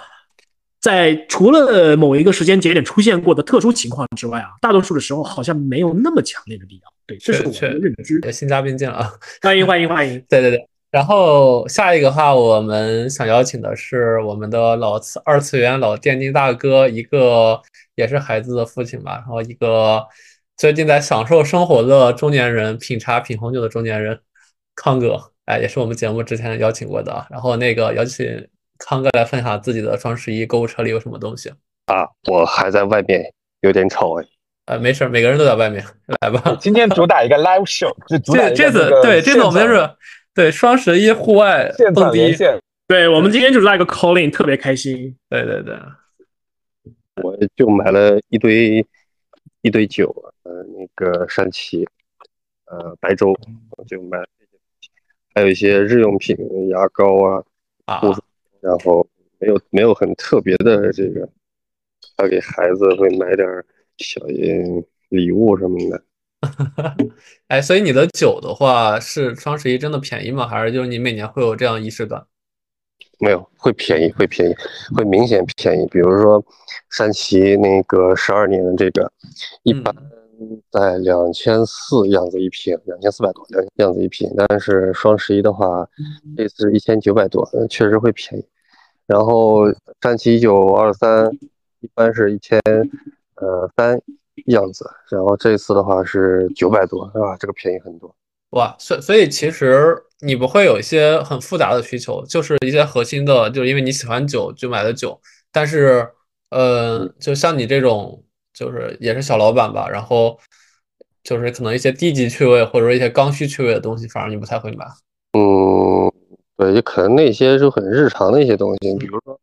在除了某一个时间节点出现过的特殊情况之外啊，大多数的时候好像没有那么强烈的必要。对，这是我的认知。新嘉宾进了啊，欢迎欢迎欢迎！对对 对。然后下一个话，我们想邀请的是我们的老次二次元老电竞大哥，一个也是孩子的父亲吧，然后一个最近在享受生活的中年人，品茶品红酒的中年人，康哥，哎，也是我们节目之前邀请过的。然后那个邀请康哥来分享自己的双十一购物车里有什么东西啊？我还在外面，有点吵哎。呃，没事，每个人都在外面，来吧。今天主打一个 live show，这这次对这次我们就是。对双十一户外蹦迪，对我们今天就是那个 calling 特别开心。对对对，我就买了一堆一堆酒，呃，那个山崎，呃，白粥，我就买了这些，还有一些日用品，牙膏啊，护子，然后没有没有很特别的这个，要给孩子会买点小礼物什么的。哎，所以你的酒的话是双十一真的便宜吗？还是就是你每年会有这样仪式感？没有，会便宜，会便宜，会明显便宜。比如说山崎那个十二年的这个，一般在两千四样子一瓶，两千四百多两样子一瓶。但是双十一的话，这次一千九百多，确实会便宜。然后山崎一九二三一般是一千呃三。样子，然后这次的话是九百多，是吧？这个便宜很多。哇，所所以其实你不会有一些很复杂的需求，就是一些核心的，就是因为你喜欢酒就买的酒。但是，呃，就像你这种，就是也是小老板吧，然后就是可能一些低级趣味或者说一些刚需趣味的东西，反而你不太会买。嗯，对，就可能那些就很日常的一些东西，比如说，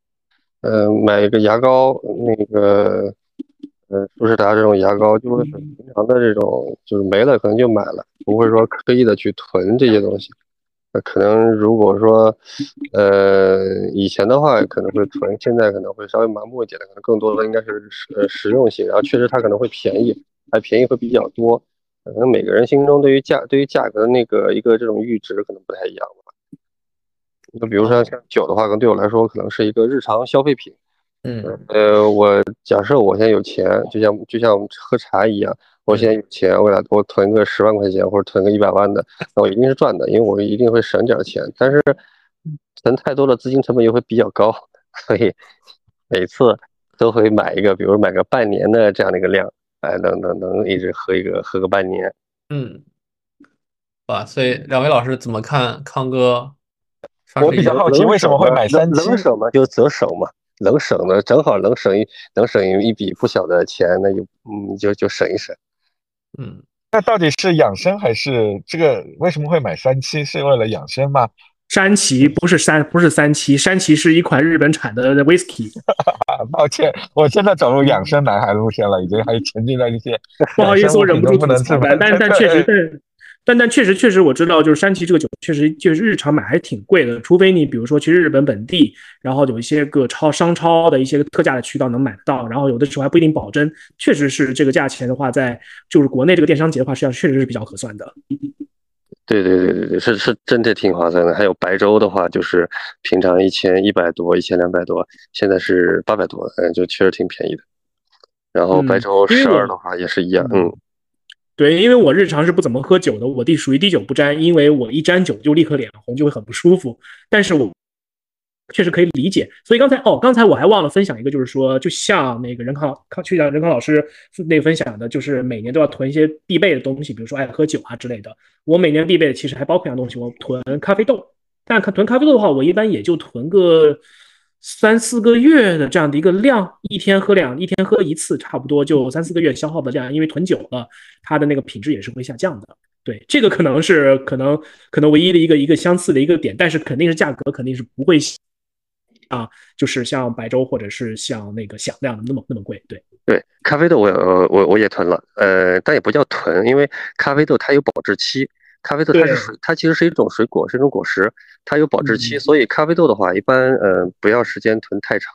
嗯，买一个牙膏，那个。嗯，舒适达这种牙膏就是很平常的这种，就是没了可能就买了，不会说刻意的去囤这些东西。那可能如果说，呃，以前的话可能会囤，现在可能会稍微麻木一点的，可能更多的应该是实实用性。然后确实它可能会便宜，还便宜会比较多。可能每个人心中对于价对于价格的那个一个这种阈值可能不太一样吧。就比如说像酒的话，可能对我来说可能是一个日常消费品。嗯，呃，我假设我现在有钱，就像就像喝茶一样，我现在有钱，我俩我囤个十万块钱或者囤个一百万的，那我一定是赚的，因为我一定会省点钱。但是存太多的资金成本又会比较高，所以每次都会买一个，比如买个半年的这样的一个量，哎，能能能一直喝一个喝个半年。嗯，哇，所以两位老师怎么看康哥？我比较好奇为什么会买三七？能省嘛就择省嘛。能省的正好能省一能省一一笔不小的钱，那就嗯就就省一省。嗯，那到底是养生还是这个？为什么会买三七？是为了养生吗？山崎不是山不是三七，山崎是一款日本产的 whisky。抱歉，我真的走入养生男孩路线了，已经还沉浸在一些。不好意思，我忍不住不能自拔。但但确实，但但但确实确实我知道，就是山崎这个酒确实就是日常买还是挺贵的，除非你比如说去日本本地，然后有一些个超商超的一些个特价的渠道能买得到，然后有的时候还不一定保真。确实是这个价钱的话，在就是国内这个电商节的话，实际上确实是比较合算的。对对对对对，是是真的挺划算的。还有白粥的话，就是平常一千一百多、一千两百多，现在是八百多，嗯，就确实挺便宜的。然后白粥十二的话也是一样，嗯。对，因为我日常是不怎么喝酒的，我滴属于滴酒不沾，因为我一沾酒就立刻脸红，就会很不舒服。但是我确实可以理解，所以刚才哦，刚才我还忘了分享一个，就是说，就像那个任康康去讲任康老师那分享的，就是每年都要囤一些必备的东西，比如说爱喝酒啊之类的。我每年必备的其实还包括一样东西，我囤咖啡豆。但囤咖啡豆的话，我一般也就囤个。三四个月的这样的一个量，一天喝两，一天喝一次，差不多就三四个月消耗的量。因为囤久了，它的那个品质也是会下降的。对，这个可能是可能可能唯一的一个一个相似的一个点，但是肯定是价格肯定是不会啊，就是像白粥或者是像那个响亮的那么那么贵。对对，咖啡豆我我我也囤了，呃，但也不叫囤，因为咖啡豆它有保质期。咖啡豆它是水，它其实是一种水果，是一种果实，它有保质期，所以咖啡豆的话，一般呃不要时间囤太长。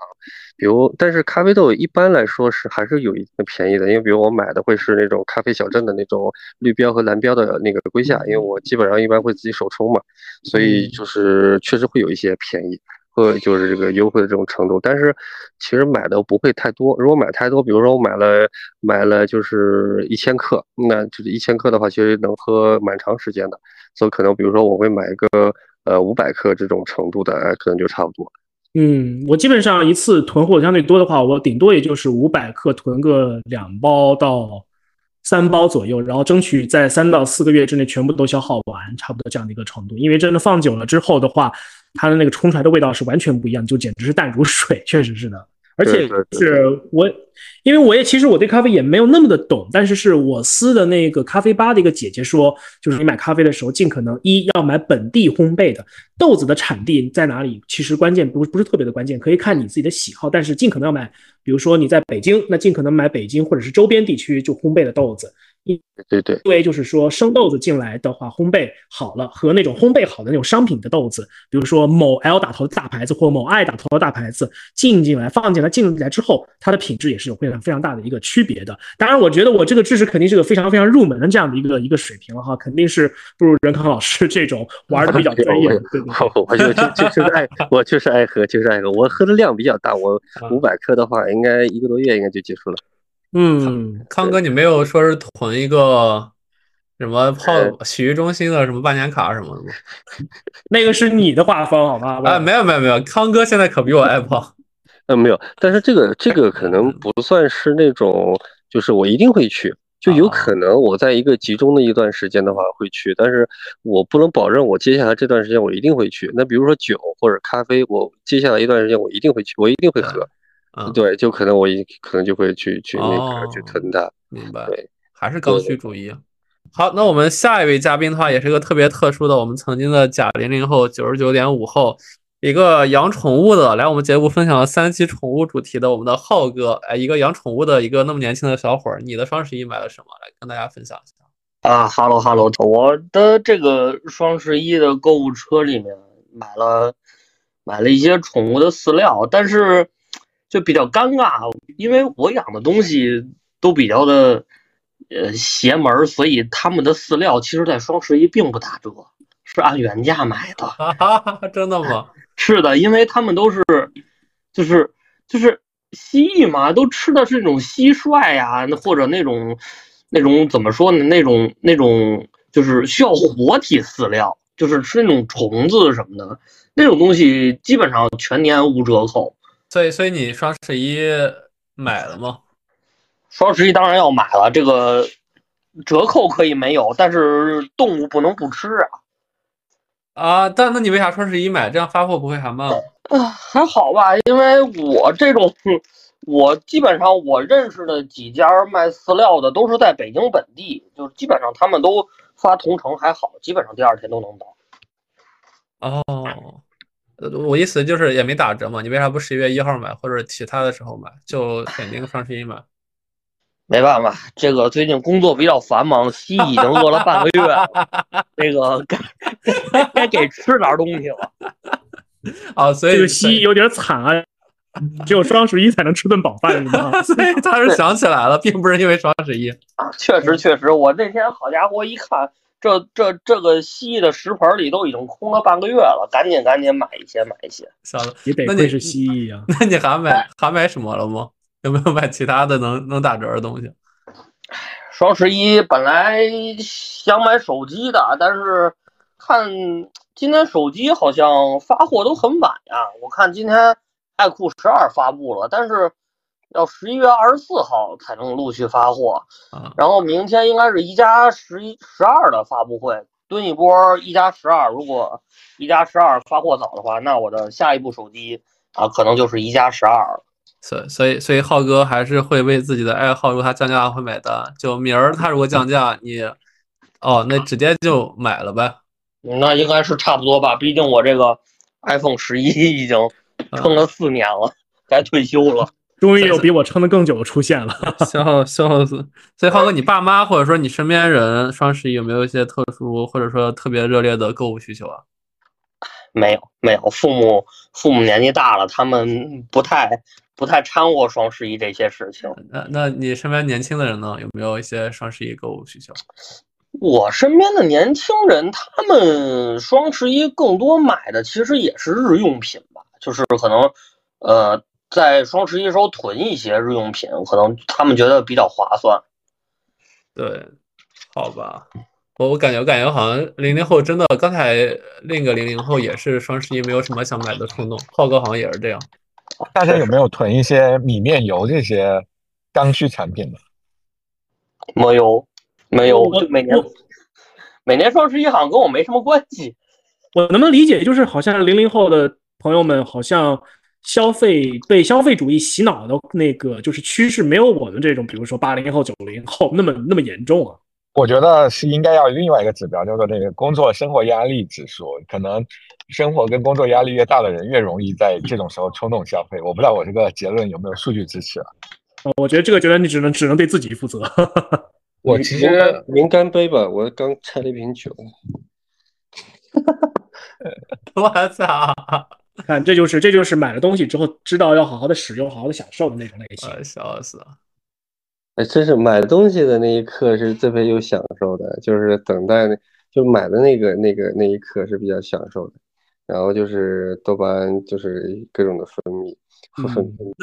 比如，但是咖啡豆一般来说是还是有一个便宜的，因为比如我买的会是那种咖啡小镇的那种绿标和蓝标的那个龟下，因为我基本上一般会自己手冲嘛，所以就是确实会有一些便宜。呃，就是这个优惠的这种程度，但是其实买的不会太多。如果买太多，比如说我买了买了就是一千克，那就是一千克的话，其实能喝蛮长时间的。所以可能比如说我会买一个呃五百克这种程度的，可能就差不多。嗯，我基本上一次囤货相对多的话，我顶多也就是五百克囤个两包到三包左右，然后争取在三到四个月之内全部都消耗完，差不多这样的一个程度。因为真的放久了之后的话。它的那个冲出来的味道是完全不一样，就简直是淡如水，确实是的。而且是我，因为我也其实我对咖啡也没有那么的懂，但是是我司的那个咖啡吧的一个姐姐说，就是你买咖啡的时候，尽可能一要买本地烘焙的豆子的产地在哪里，其实关键不不是特别的关键，可以看你自己的喜好，但是尽可能要买，比如说你在北京，那尽可能买北京或者是周边地区就烘焙的豆子。对对，因为就是说生豆子进来的话，烘焙好了和那种烘焙好的那种商品的豆子，比如说某 L 打头的大牌子或某 I 打头的大牌子进进来放进来进进来之后，它的品质也是有非常非常大的一个区别的。当然，我觉得我这个知识肯定是个非常非常入门的这样的一个一个水平了哈，肯定是不如任康老师这种玩的比较专业。对我就就就是爱，我就是爱喝，就是爱喝。我喝的量比较大，我五百克的话，应该一个多月应该就结束了。嗯，康哥，你没有说是囤一个什么泡洗浴中心的什么万年卡什么的吗？那个是你的画风好吗？啊，没有没有没有，康哥现在可比我爱泡。嗯，没有，但是这个这个可能不算是那种，就是我一定会去，就有可能我在一个集中的一段时间的话会去，但是我不能保证我接下来这段时间我一定会去。那比如说酒或者咖啡，我接下来一段时间我一定会去，我一定会喝。对，就可能我一可能就会去去那个去囤它，明白？对，还是刚需主义。好，那我们下一位嘉宾的话，也是一个特别特殊的，我们曾经的假零零后，九十九点五后，一个养宠物的，来我们节目分享了三期宠物主题的我们的浩哥，哎，一个养宠物的一个那么年轻的小伙儿，你的双十一买了什么？来跟大家分享一下。啊哈喽哈喽，我的这个双十一的购物车里面买了买了一些宠物的饲料，但是。就比较尴尬，因为我养的东西都比较的呃邪门，所以他们的饲料其实在双十一并不打折，是按原价买的。真的吗？是的，因为他们都是就是就是蜥蜴嘛，都吃的是那种蟋蟀呀，或者那种那种怎么说呢？那种那种就是需要活体饲料，就是吃那种虫子什么的那种东西，基本上全年无折扣。所以，所以你双十一买了吗？双十一当然要买了，这个折扣可以没有，但是动物不能不吃啊！啊，但那你为啥双十一买？这样发货不会还慢吗？啊，还好吧，因为我这种，我基本上我认识的几家卖饲料的都是在北京本地，就基本上他们都发同城，还好，基本上第二天都能到。哦。我意思就是也没打折嘛，你为啥不十一月一号买，或者其他的时候买，就肯定双十一买？没办法，这个最近工作比较繁忙，西已经饿了半个月了，这个该该给吃点东西了。啊，所以这个西有点惨啊，只有双十一才能吃顿饱饭，是吗？所以他是想起来了，并不是因为双十一啊。确实，确实，我那天好家伙一看，这这这个蜥蜴的食盆里都已经空了半个月了，赶紧赶紧买一些买一些。算了，你得亏是蜥蜴啊。那你还买还买什么了吗？有没有买其他的能能打折的东西？双十一本来想买手机的，但是看今天手机好像发货都很晚呀。我看今天爱酷十二发布了，但是要十一月二十四号才能陆续发货。然后明天应该是一加十一十二的发布会，蹲一波一加十二。如果一加十二发货早的话，那我的下一部手机啊，可能就是一加十二。所所以所以浩哥还是会为自己的爱好，如果他降价会买单。就明儿他如果降价，你哦，那直接就买了呗。那应该是差不多吧，毕竟我这个 iPhone 十一已经撑了四年了，该退休了。终于有比我撑得更久的出现了，笑笑死。所以浩哥，你爸妈或者说你身边人双十一有没有一些特殊或者说特别热烈的购物需求啊？没有，没有。父母父母年纪大了，他们不太。不太掺和双十一这些事情。那那你身边年轻的人呢？有没有一些双十一购物需求？我身边的年轻人，他们双十一更多买的其实也是日用品吧，就是可能，呃，在双十一时候囤一些日用品，可能他们觉得比较划算。对，好吧，我我感觉我感觉好像零零后真的，刚才另一个零零后也是双十一没有什么想买的冲动，浩哥好像也是这样。大家有没有囤一些米面油这些刚需产品呢？没有，没有。每年每年双十一好像跟我没什么关系。我能不能理解，就是好像零零后的朋友们，好像消费被消费主义洗脑的那个就是趋势，没有我们这种，比如说八零后、九零后那么那么严重啊？我觉得是应该要另外一个指标，叫做那个工作生活压力指数，可能。生活跟工作压力越大的人，越容易在这种时候冲动消费。我不知道我这个结论有没有数据支持啊？我觉得这个结论你只能只能对自己负责。我其实您干杯吧，我刚拆了一瓶酒。我操！看，这就是这就是买了东西之后知道要好好的使用、好好的享受的那种类型。笑死了！哎，真是买东西的那一刻是特别有享受的，就是等待，就买的那个那个那一刻是比较享受的。然后就是多巴胺，就是各种的分泌。那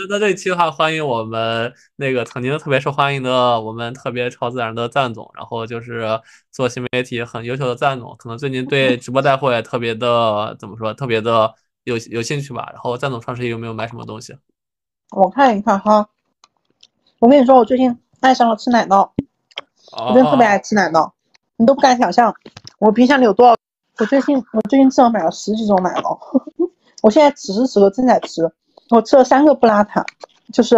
那这一期的话，欢迎我们那个曾经特别受欢迎的我们特别超自然的赞总，然后就是做新媒体很优秀的赞总，可能最近对直播带货也特别的怎么说，特别的有有兴趣吧。然后赞总双十一有没有买什么东西？我看一看哈。我跟你说，我最近爱上了吃奶酪，我真的特别爱吃奶酪，你都不敢想象我冰箱里有多少。我最近我最近至少买了十几种奶酪，我现在此时此刻正在吃，我吃了三个布拉塔，就是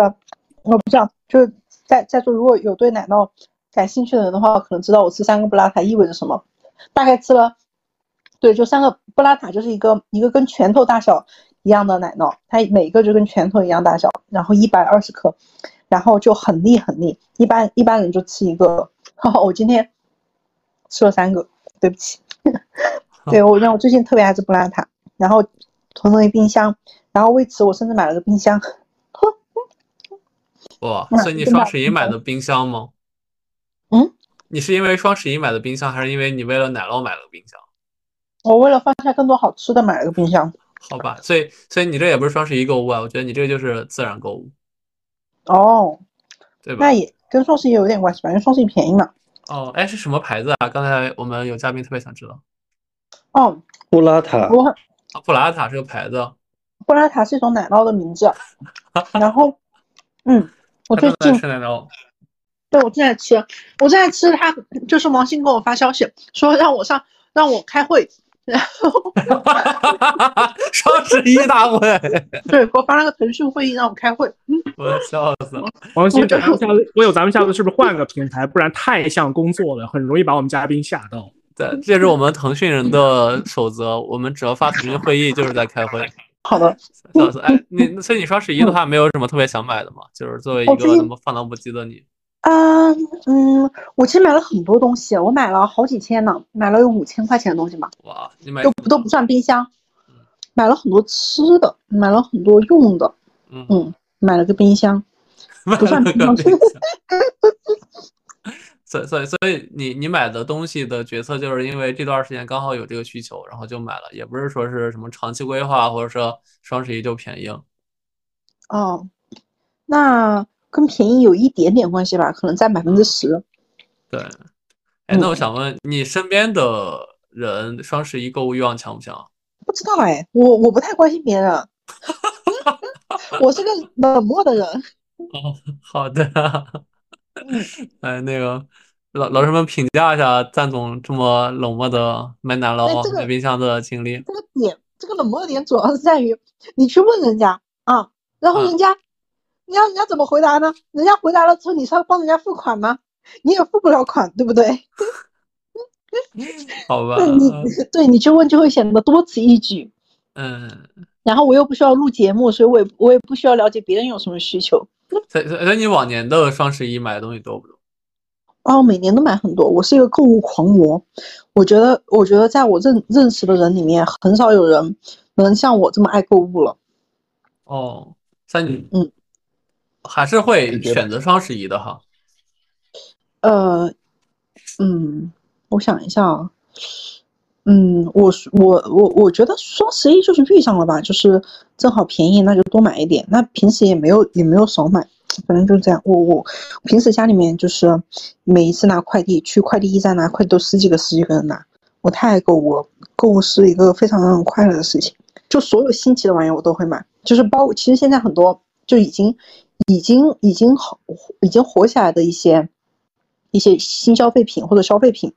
我不知道，就是在在座如果有对奶酪感兴趣的人的话，可能知道我吃三个布拉塔意味着什么。大概吃了，对，就三个布拉塔就是一个一个跟拳头大小一样的奶酪，它每一个就跟拳头一样大小，然后一百二十克，然后就很腻很腻，一般一般人就吃一个，哈 哈我今天吃了三个，对不起。对我让我最近特别爱吃布拉塔，然后囤了一冰箱，然后为此我甚至买了个冰箱。哇，所以你双十一买的冰箱吗？嗯，你是因为双十一买的冰箱，还是因为你为了奶酪买了个冰箱？我为了放下更多好吃的买了个冰箱。好吧，所以所以你这也不是双十一购物啊，我觉得你这个就是自然购物。哦，对吧？那也跟双十一有点关系吧，因为双十一便宜嘛。哦，哎，是什么牌子啊？刚才我们有嘉宾特别想知道。哦，布拉塔，布拉塔是个牌子。布拉塔是一种奶酪的名字。然后，嗯，我最近吃奶酪。对，我正在吃，我正在吃。他就是王鑫给我发消息说让我上，让我开会。然后，双十一大会。对，给我发了个腾讯会议让我开会。我要笑死了。王鑫，下次我有咱们下次是不是换个平台？不然太像工作了，很容易把我们嘉宾吓到。对，这是我们腾讯人的守则，我们只要发腾讯会议就是在开会。好的，笑死！哎，你所以你双十一的话，没有什么特别想买的吗？就是作为一个那么放荡不羁的你。啊，嗯，我其实买了很多东西，我买了好几千呢，买了有五千块钱的东西吧。哇，你买都都不算冰箱，买了很多吃的，买了很多用的，嗯，买了个冰箱，不算冰箱。所所以所以你你买的东西的决策，就是因为这段时间刚好有这个需求，然后就买了，也不是说是什么长期规划，或者说双十一就便宜。哦，那。跟便宜有一点点关系吧，可能占百分之十。对，哎，那我想问你身边的人双十一购物欲望强不强？不知道哎，我我不太关心别人，我是个冷漠的人。哦，好的。哎，那个老老师们评价一下赞总这么冷漠的买奶酪、买冰箱的经历。这个点，这个冷漠的点主要是在于你去问人家啊，然后人家。你要你要怎么回答呢？人家回答了之后，你是要帮人家付款吗？你也付不了款，对不对？好吧。你对你去问就会显得多此一举。嗯。然后我又不需要录节目，所以我也我也不需要了解别人有什么需求。所以所以你往年的双十一买的东西多不多？哦，每年都买很多。我是一个购物狂魔。我觉得，我觉得在我认认识的人里面，很少有人能像我这么爱购物了。哦，三女，嗯。还是会选择双十一的哈。呃，嗯，我想一下啊，嗯，我我我我觉得双十一就是遇上了吧，就是正好便宜，那就多买一点。那平时也没有也没有少买，反正就是这样。我我平时家里面就是每一次拿快递去快递驿站拿快递都十几个十几个人拿，我太爱购物了，购物是一个非常让人快乐的事情。就所有新奇的玩意我都会买，就是包其实现在很多就已经。已经已经好，已经火起来的一些一些新消费品或者消费品，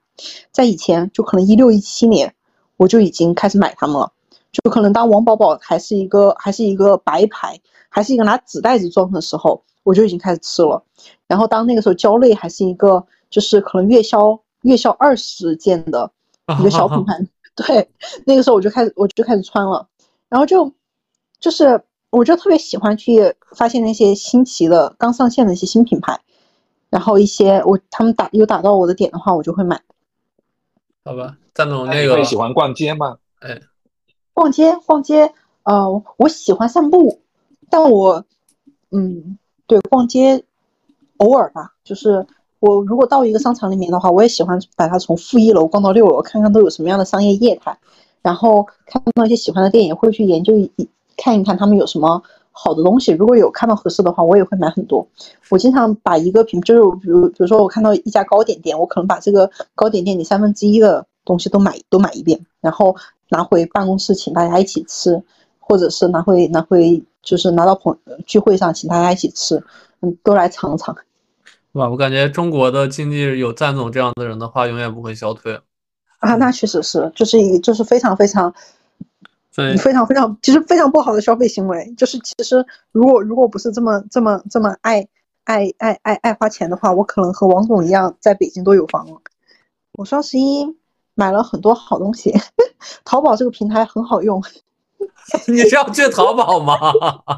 在以前就可能一六一七年我就已经开始买它们了，就可能当王宝宝还是一个还是一个白牌，还是一个拿纸袋子装的时候，我就已经开始吃了。然后当那个时候蕉类还是一个就是可能月销月销二十件的一个小品牌，对，那个时候我就开始我就开始穿了，然后就就是。我就特别喜欢去发现那些新奇的、刚上线的一些新品牌，然后一些我他们打有打到我的点的话，我就会买。好吧，赞总那个喜欢逛街吗？哎，逛街逛街，呃，我喜欢散步，但我，嗯，对，逛街偶尔吧，就是我如果到一个商场里面的话，我也喜欢把它从负一楼逛到六楼，看看都有什么样的商业业态，然后看到一些喜欢的店，也会去研究一。看一看他们有什么好的东西，如果有看到合适的话，我也会买很多。我经常把一个品，就是比如比如说我看到一家糕点店，我可能把这个糕点店里三分之一的东西都买都买一遍，然后拿回办公室请大家一起吃，或者是拿回拿回就是拿到朋聚会上请大家一起吃，嗯，都来尝尝。哇，我感觉中国的经济有赞总这样的人的话，永远不会消退。啊，那确实是，就是一就是非常非常。非常非常，其实非常不好的消费行为，就是其实如果如果不是这么这么这么爱爱爱爱爱花钱的话，我可能和王总一样在北京都有房了。我双十一买了很多好东西，淘宝这个平台很好用。你是要去淘宝吗？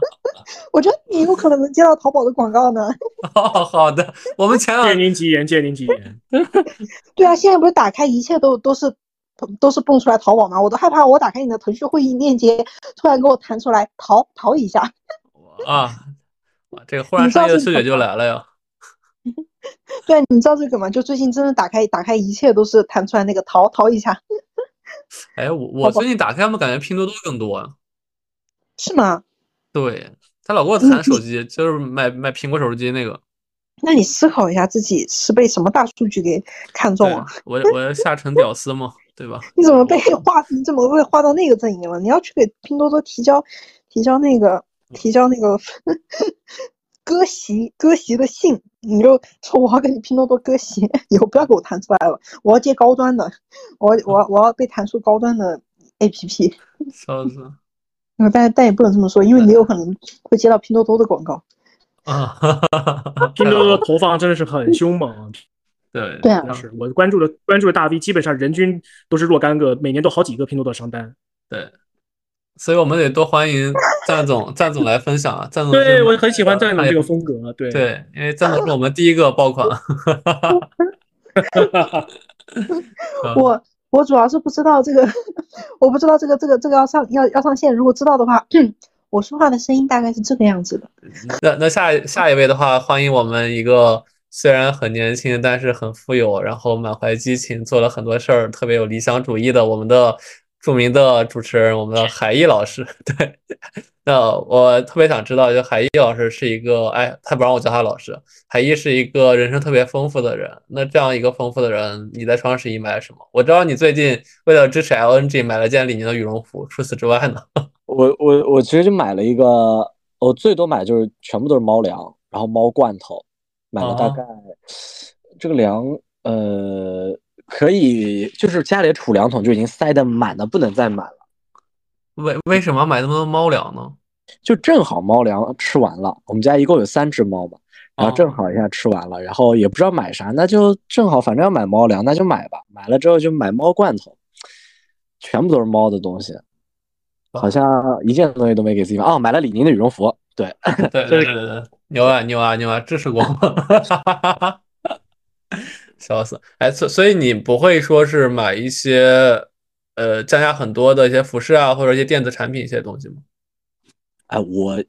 我觉得你有可能能接到淘宝的广告呢。哦，好的，我们前两借您吉言，借您吉言。对啊，现在不是打开一切都都是。都是蹦出来淘宝吗？我都害怕，我打开你的腾讯会议链接，突然给我弹出来淘淘一下。啊，哇，这个 忽然商业视觉就来了呀。对，你知道这个吗？就最近真的打开打开一切都是弹出来那个淘淘一下。哎，我我最近打开，他们感觉拼多多更多啊。是吗？对他老给我弹手机，就是买买苹果手机那个。那你思考一下，自己是被什么大数据给看中了？我我要下沉屌丝吗，对吧？你怎么被划？你怎么被划到那个阵营了？你要去给拼多多提交提交那个提交那个 割席割席的信，你就说我要跟你拼多多割席，以后不要给我弹出来了，我要接高端的，我我我要被弹出高端的 APP。笑死！但但也不能这么说，因为你有可能会接到拼多多的广告。啊，拼多多投放真的是很凶猛，对对啊，是我关注的关注的大 V，基本上人均都是若干个，每年都好几个拼多多商单。对，所以我们得多欢迎赞总，赞总来分享啊！赞总，对我很喜欢赞总这个风格，对对，因为赞总是我们第一个爆款。我我主要是不知道这个，我不知道这个这个这个要上要要上线，如果知道的话，我说话的声音大概是这个样子的。那那下下一位的话，欢迎我们一个虽然很年轻，但是很富有，然后满怀激情，做了很多事儿，特别有理想主义的我们的。著名的主持人，我们的海毅老师。对，那我特别想知道，就海毅老师是一个，哎，他不让我叫他老师。海毅是一个人生特别丰富的人。那这样一个丰富的人，你在双十一买了什么？我知道你最近为了支持 LNG 买了件李宁的羽绒服。除此之外呢？我我我其实就买了一个，我最多买就是全部都是猫粮，然后猫罐头，买了大概这个粮，呃。可以，就是家里的储粮桶就已经塞得满的不能再满了。为为什么买那么多猫粮呢？就正好猫粮吃完了，我们家一共有三只猫嘛，然后正好一下吃完了，然后也不知道买啥，那就正好，反正要买猫粮，那就买吧。买了之后就买猫罐头，全部都是猫的东西，好像一件东西都没给自己买。哦，买了李宁的羽绒服，对对对对对，牛啊牛啊牛啊，支持过。笑死！哎，所所以你不会说是买一些，呃，降价很多的一些服饰啊，或者一些电子产品一些东西吗？哎，我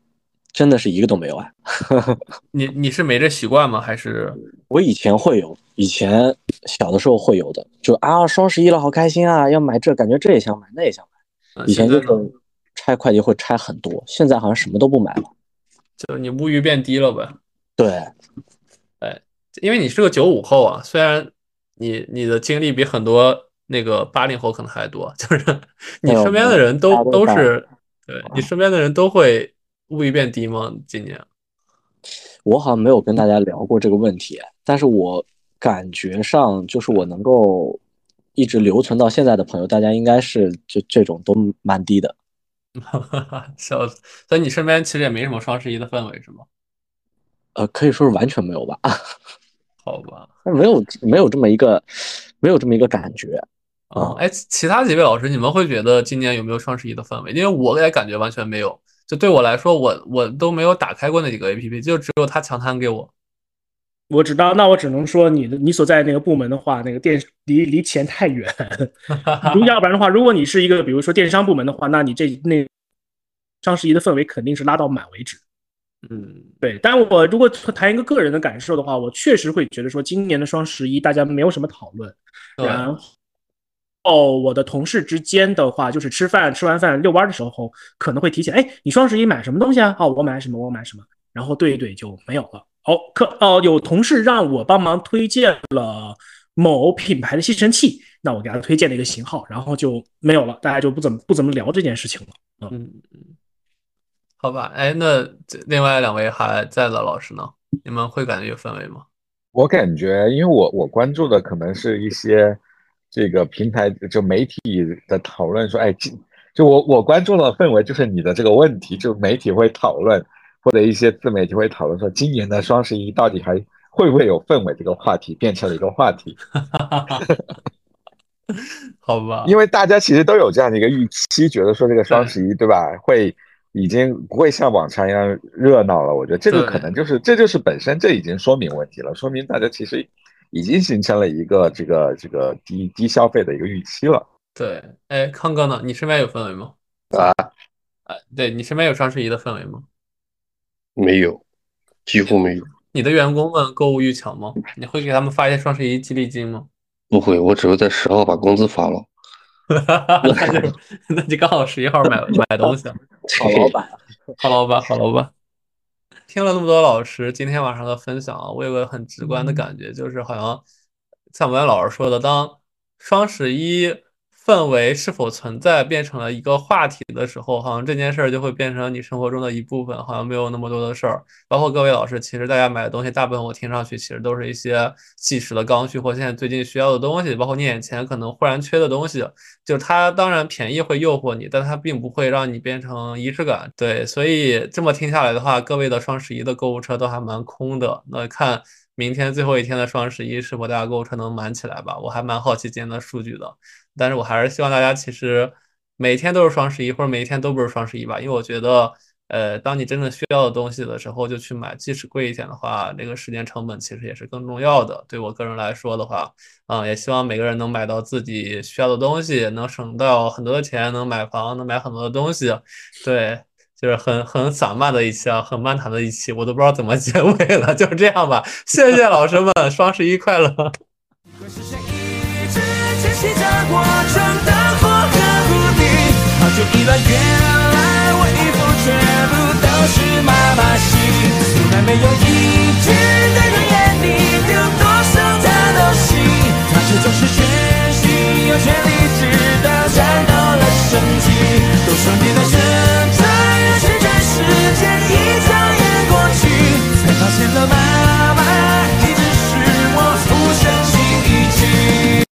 真的是一个都没有啊。你你是没这习惯吗？还是我以前会有，以前小的时候会有的，就啊，双十一了，好开心啊，要买这，感觉这也想买，那也想买。以前就是拆快递会拆很多，现在好像什么都不买了，就你物欲变低了呗。对。因为你是个九五后啊，虽然你你的经历比很多那个八零后可能还多，就是你身边的人都都是，对你身边的人都会物欲变低吗？今年我好像没有跟大家聊过这个问题，但是我感觉上就是我能够一直留存到现在的朋友，大家应该是就这种都蛮低的，笑死！所以你身边其实也没什么双十一的氛围是吗？呃，可以说是完全没有吧。好吧，没有没有这么一个，没有这么一个感觉啊。哎，其他几位老师，你们会觉得今年有没有双十一的氛围？因为我也感觉完全没有。就对我来说，我我都没有打开过那几个 A P P，就只有他抢滩给我。我知道，那我只能说你的你所在那个部门的话，那个电离离钱太远。如要不然的话，如果你是一个比如说电商部门的话，那你这那双十一的氛围肯定是拉到满为止。嗯，对，但我如果谈一个个人的感受的话，我确实会觉得说，今年的双十一大家没有什么讨论。然后我的同事之间的话，就是吃饭吃完饭遛弯的时候，可能会提起，哎，你双十一买什么东西啊？哦，我买什么，我买什么，然后对一对就没有了。哦，可哦，有同事让我帮忙推荐了某品牌的吸尘器，那我给他推荐了一个型号，然后就没有了，大家就不怎么不怎么聊这件事情了。嗯嗯。好吧，哎，那另外两位还在的老师呢？你们会感觉有氛围吗？我感觉，因为我我关注的可能是一些这个平台就媒体的讨论，说，哎，就我我关注的氛围就是你的这个问题，就媒体会讨论，或者一些自媒体会讨论说，今年的双十一到底还会不会有氛围这个话题变成了一个话题？好吧，因为大家其实都有这样的一个预期，觉得说这个双十一对吧会。已经不会像往常一样热闹了，我觉得这个可能就是，这就是本身这已经说明问题了，说明大家其实已经形成了一个这个这个低低消费的一个预期了。对，哎，康哥呢？你身边有氛围吗？啊，哎，对你身边有双十一的氛围吗？没有，几乎没有。你的员工们购物欲强吗？你会给他们发一些双十一激励金吗？不会，我只会在十号把工资发了。那就那就刚好十一号买买东西。好老板，好老板，好老板。听了那么多老师今天晚上的分享啊，我有个很直观的感觉，就是好像像我们老师说的，当双十一。氛围是否存在变成了一个话题的时候，好像这件事儿就会变成你生活中的一部分，好像没有那么多的事儿。包括各位老师，其实大家买的东西，大部分我听上去其实都是一些即时的刚需或现在最近需要的东西。包括你眼前可能忽然缺的东西，就它当然便宜会诱惑你，但它并不会让你变成仪式感。对，所以这么听下来的话，各位的双十一的购物车都还蛮空的。那看明天最后一天的双十一，是否大家购物车能满起来吧？我还蛮好奇今天的数据的。但是我还是希望大家其实每天都是双十一，或者每一天都不是双十一吧，因为我觉得，呃，当你真正需要的东西的时候就去买，即使贵一点的话，那个时间成本其实也是更重要的。对我个人来说的话，嗯，也希望每个人能买到自己需要的东西，能省到很多的钱，能买房，能买很多的东西。对，就是很很散漫的一期啊，很漫谈的一期，我都不知道怎么 结尾了，就是这样吧。谢谢老师们，双十一快乐。我程的火歌不停好久以来原来我衣服全部都是妈妈洗从来没有一句的怨言你丢多少他都洗她却总是全心又全力直到颤抖了身体都说你了旋转又旋转时间一眨眼过去才发现了吗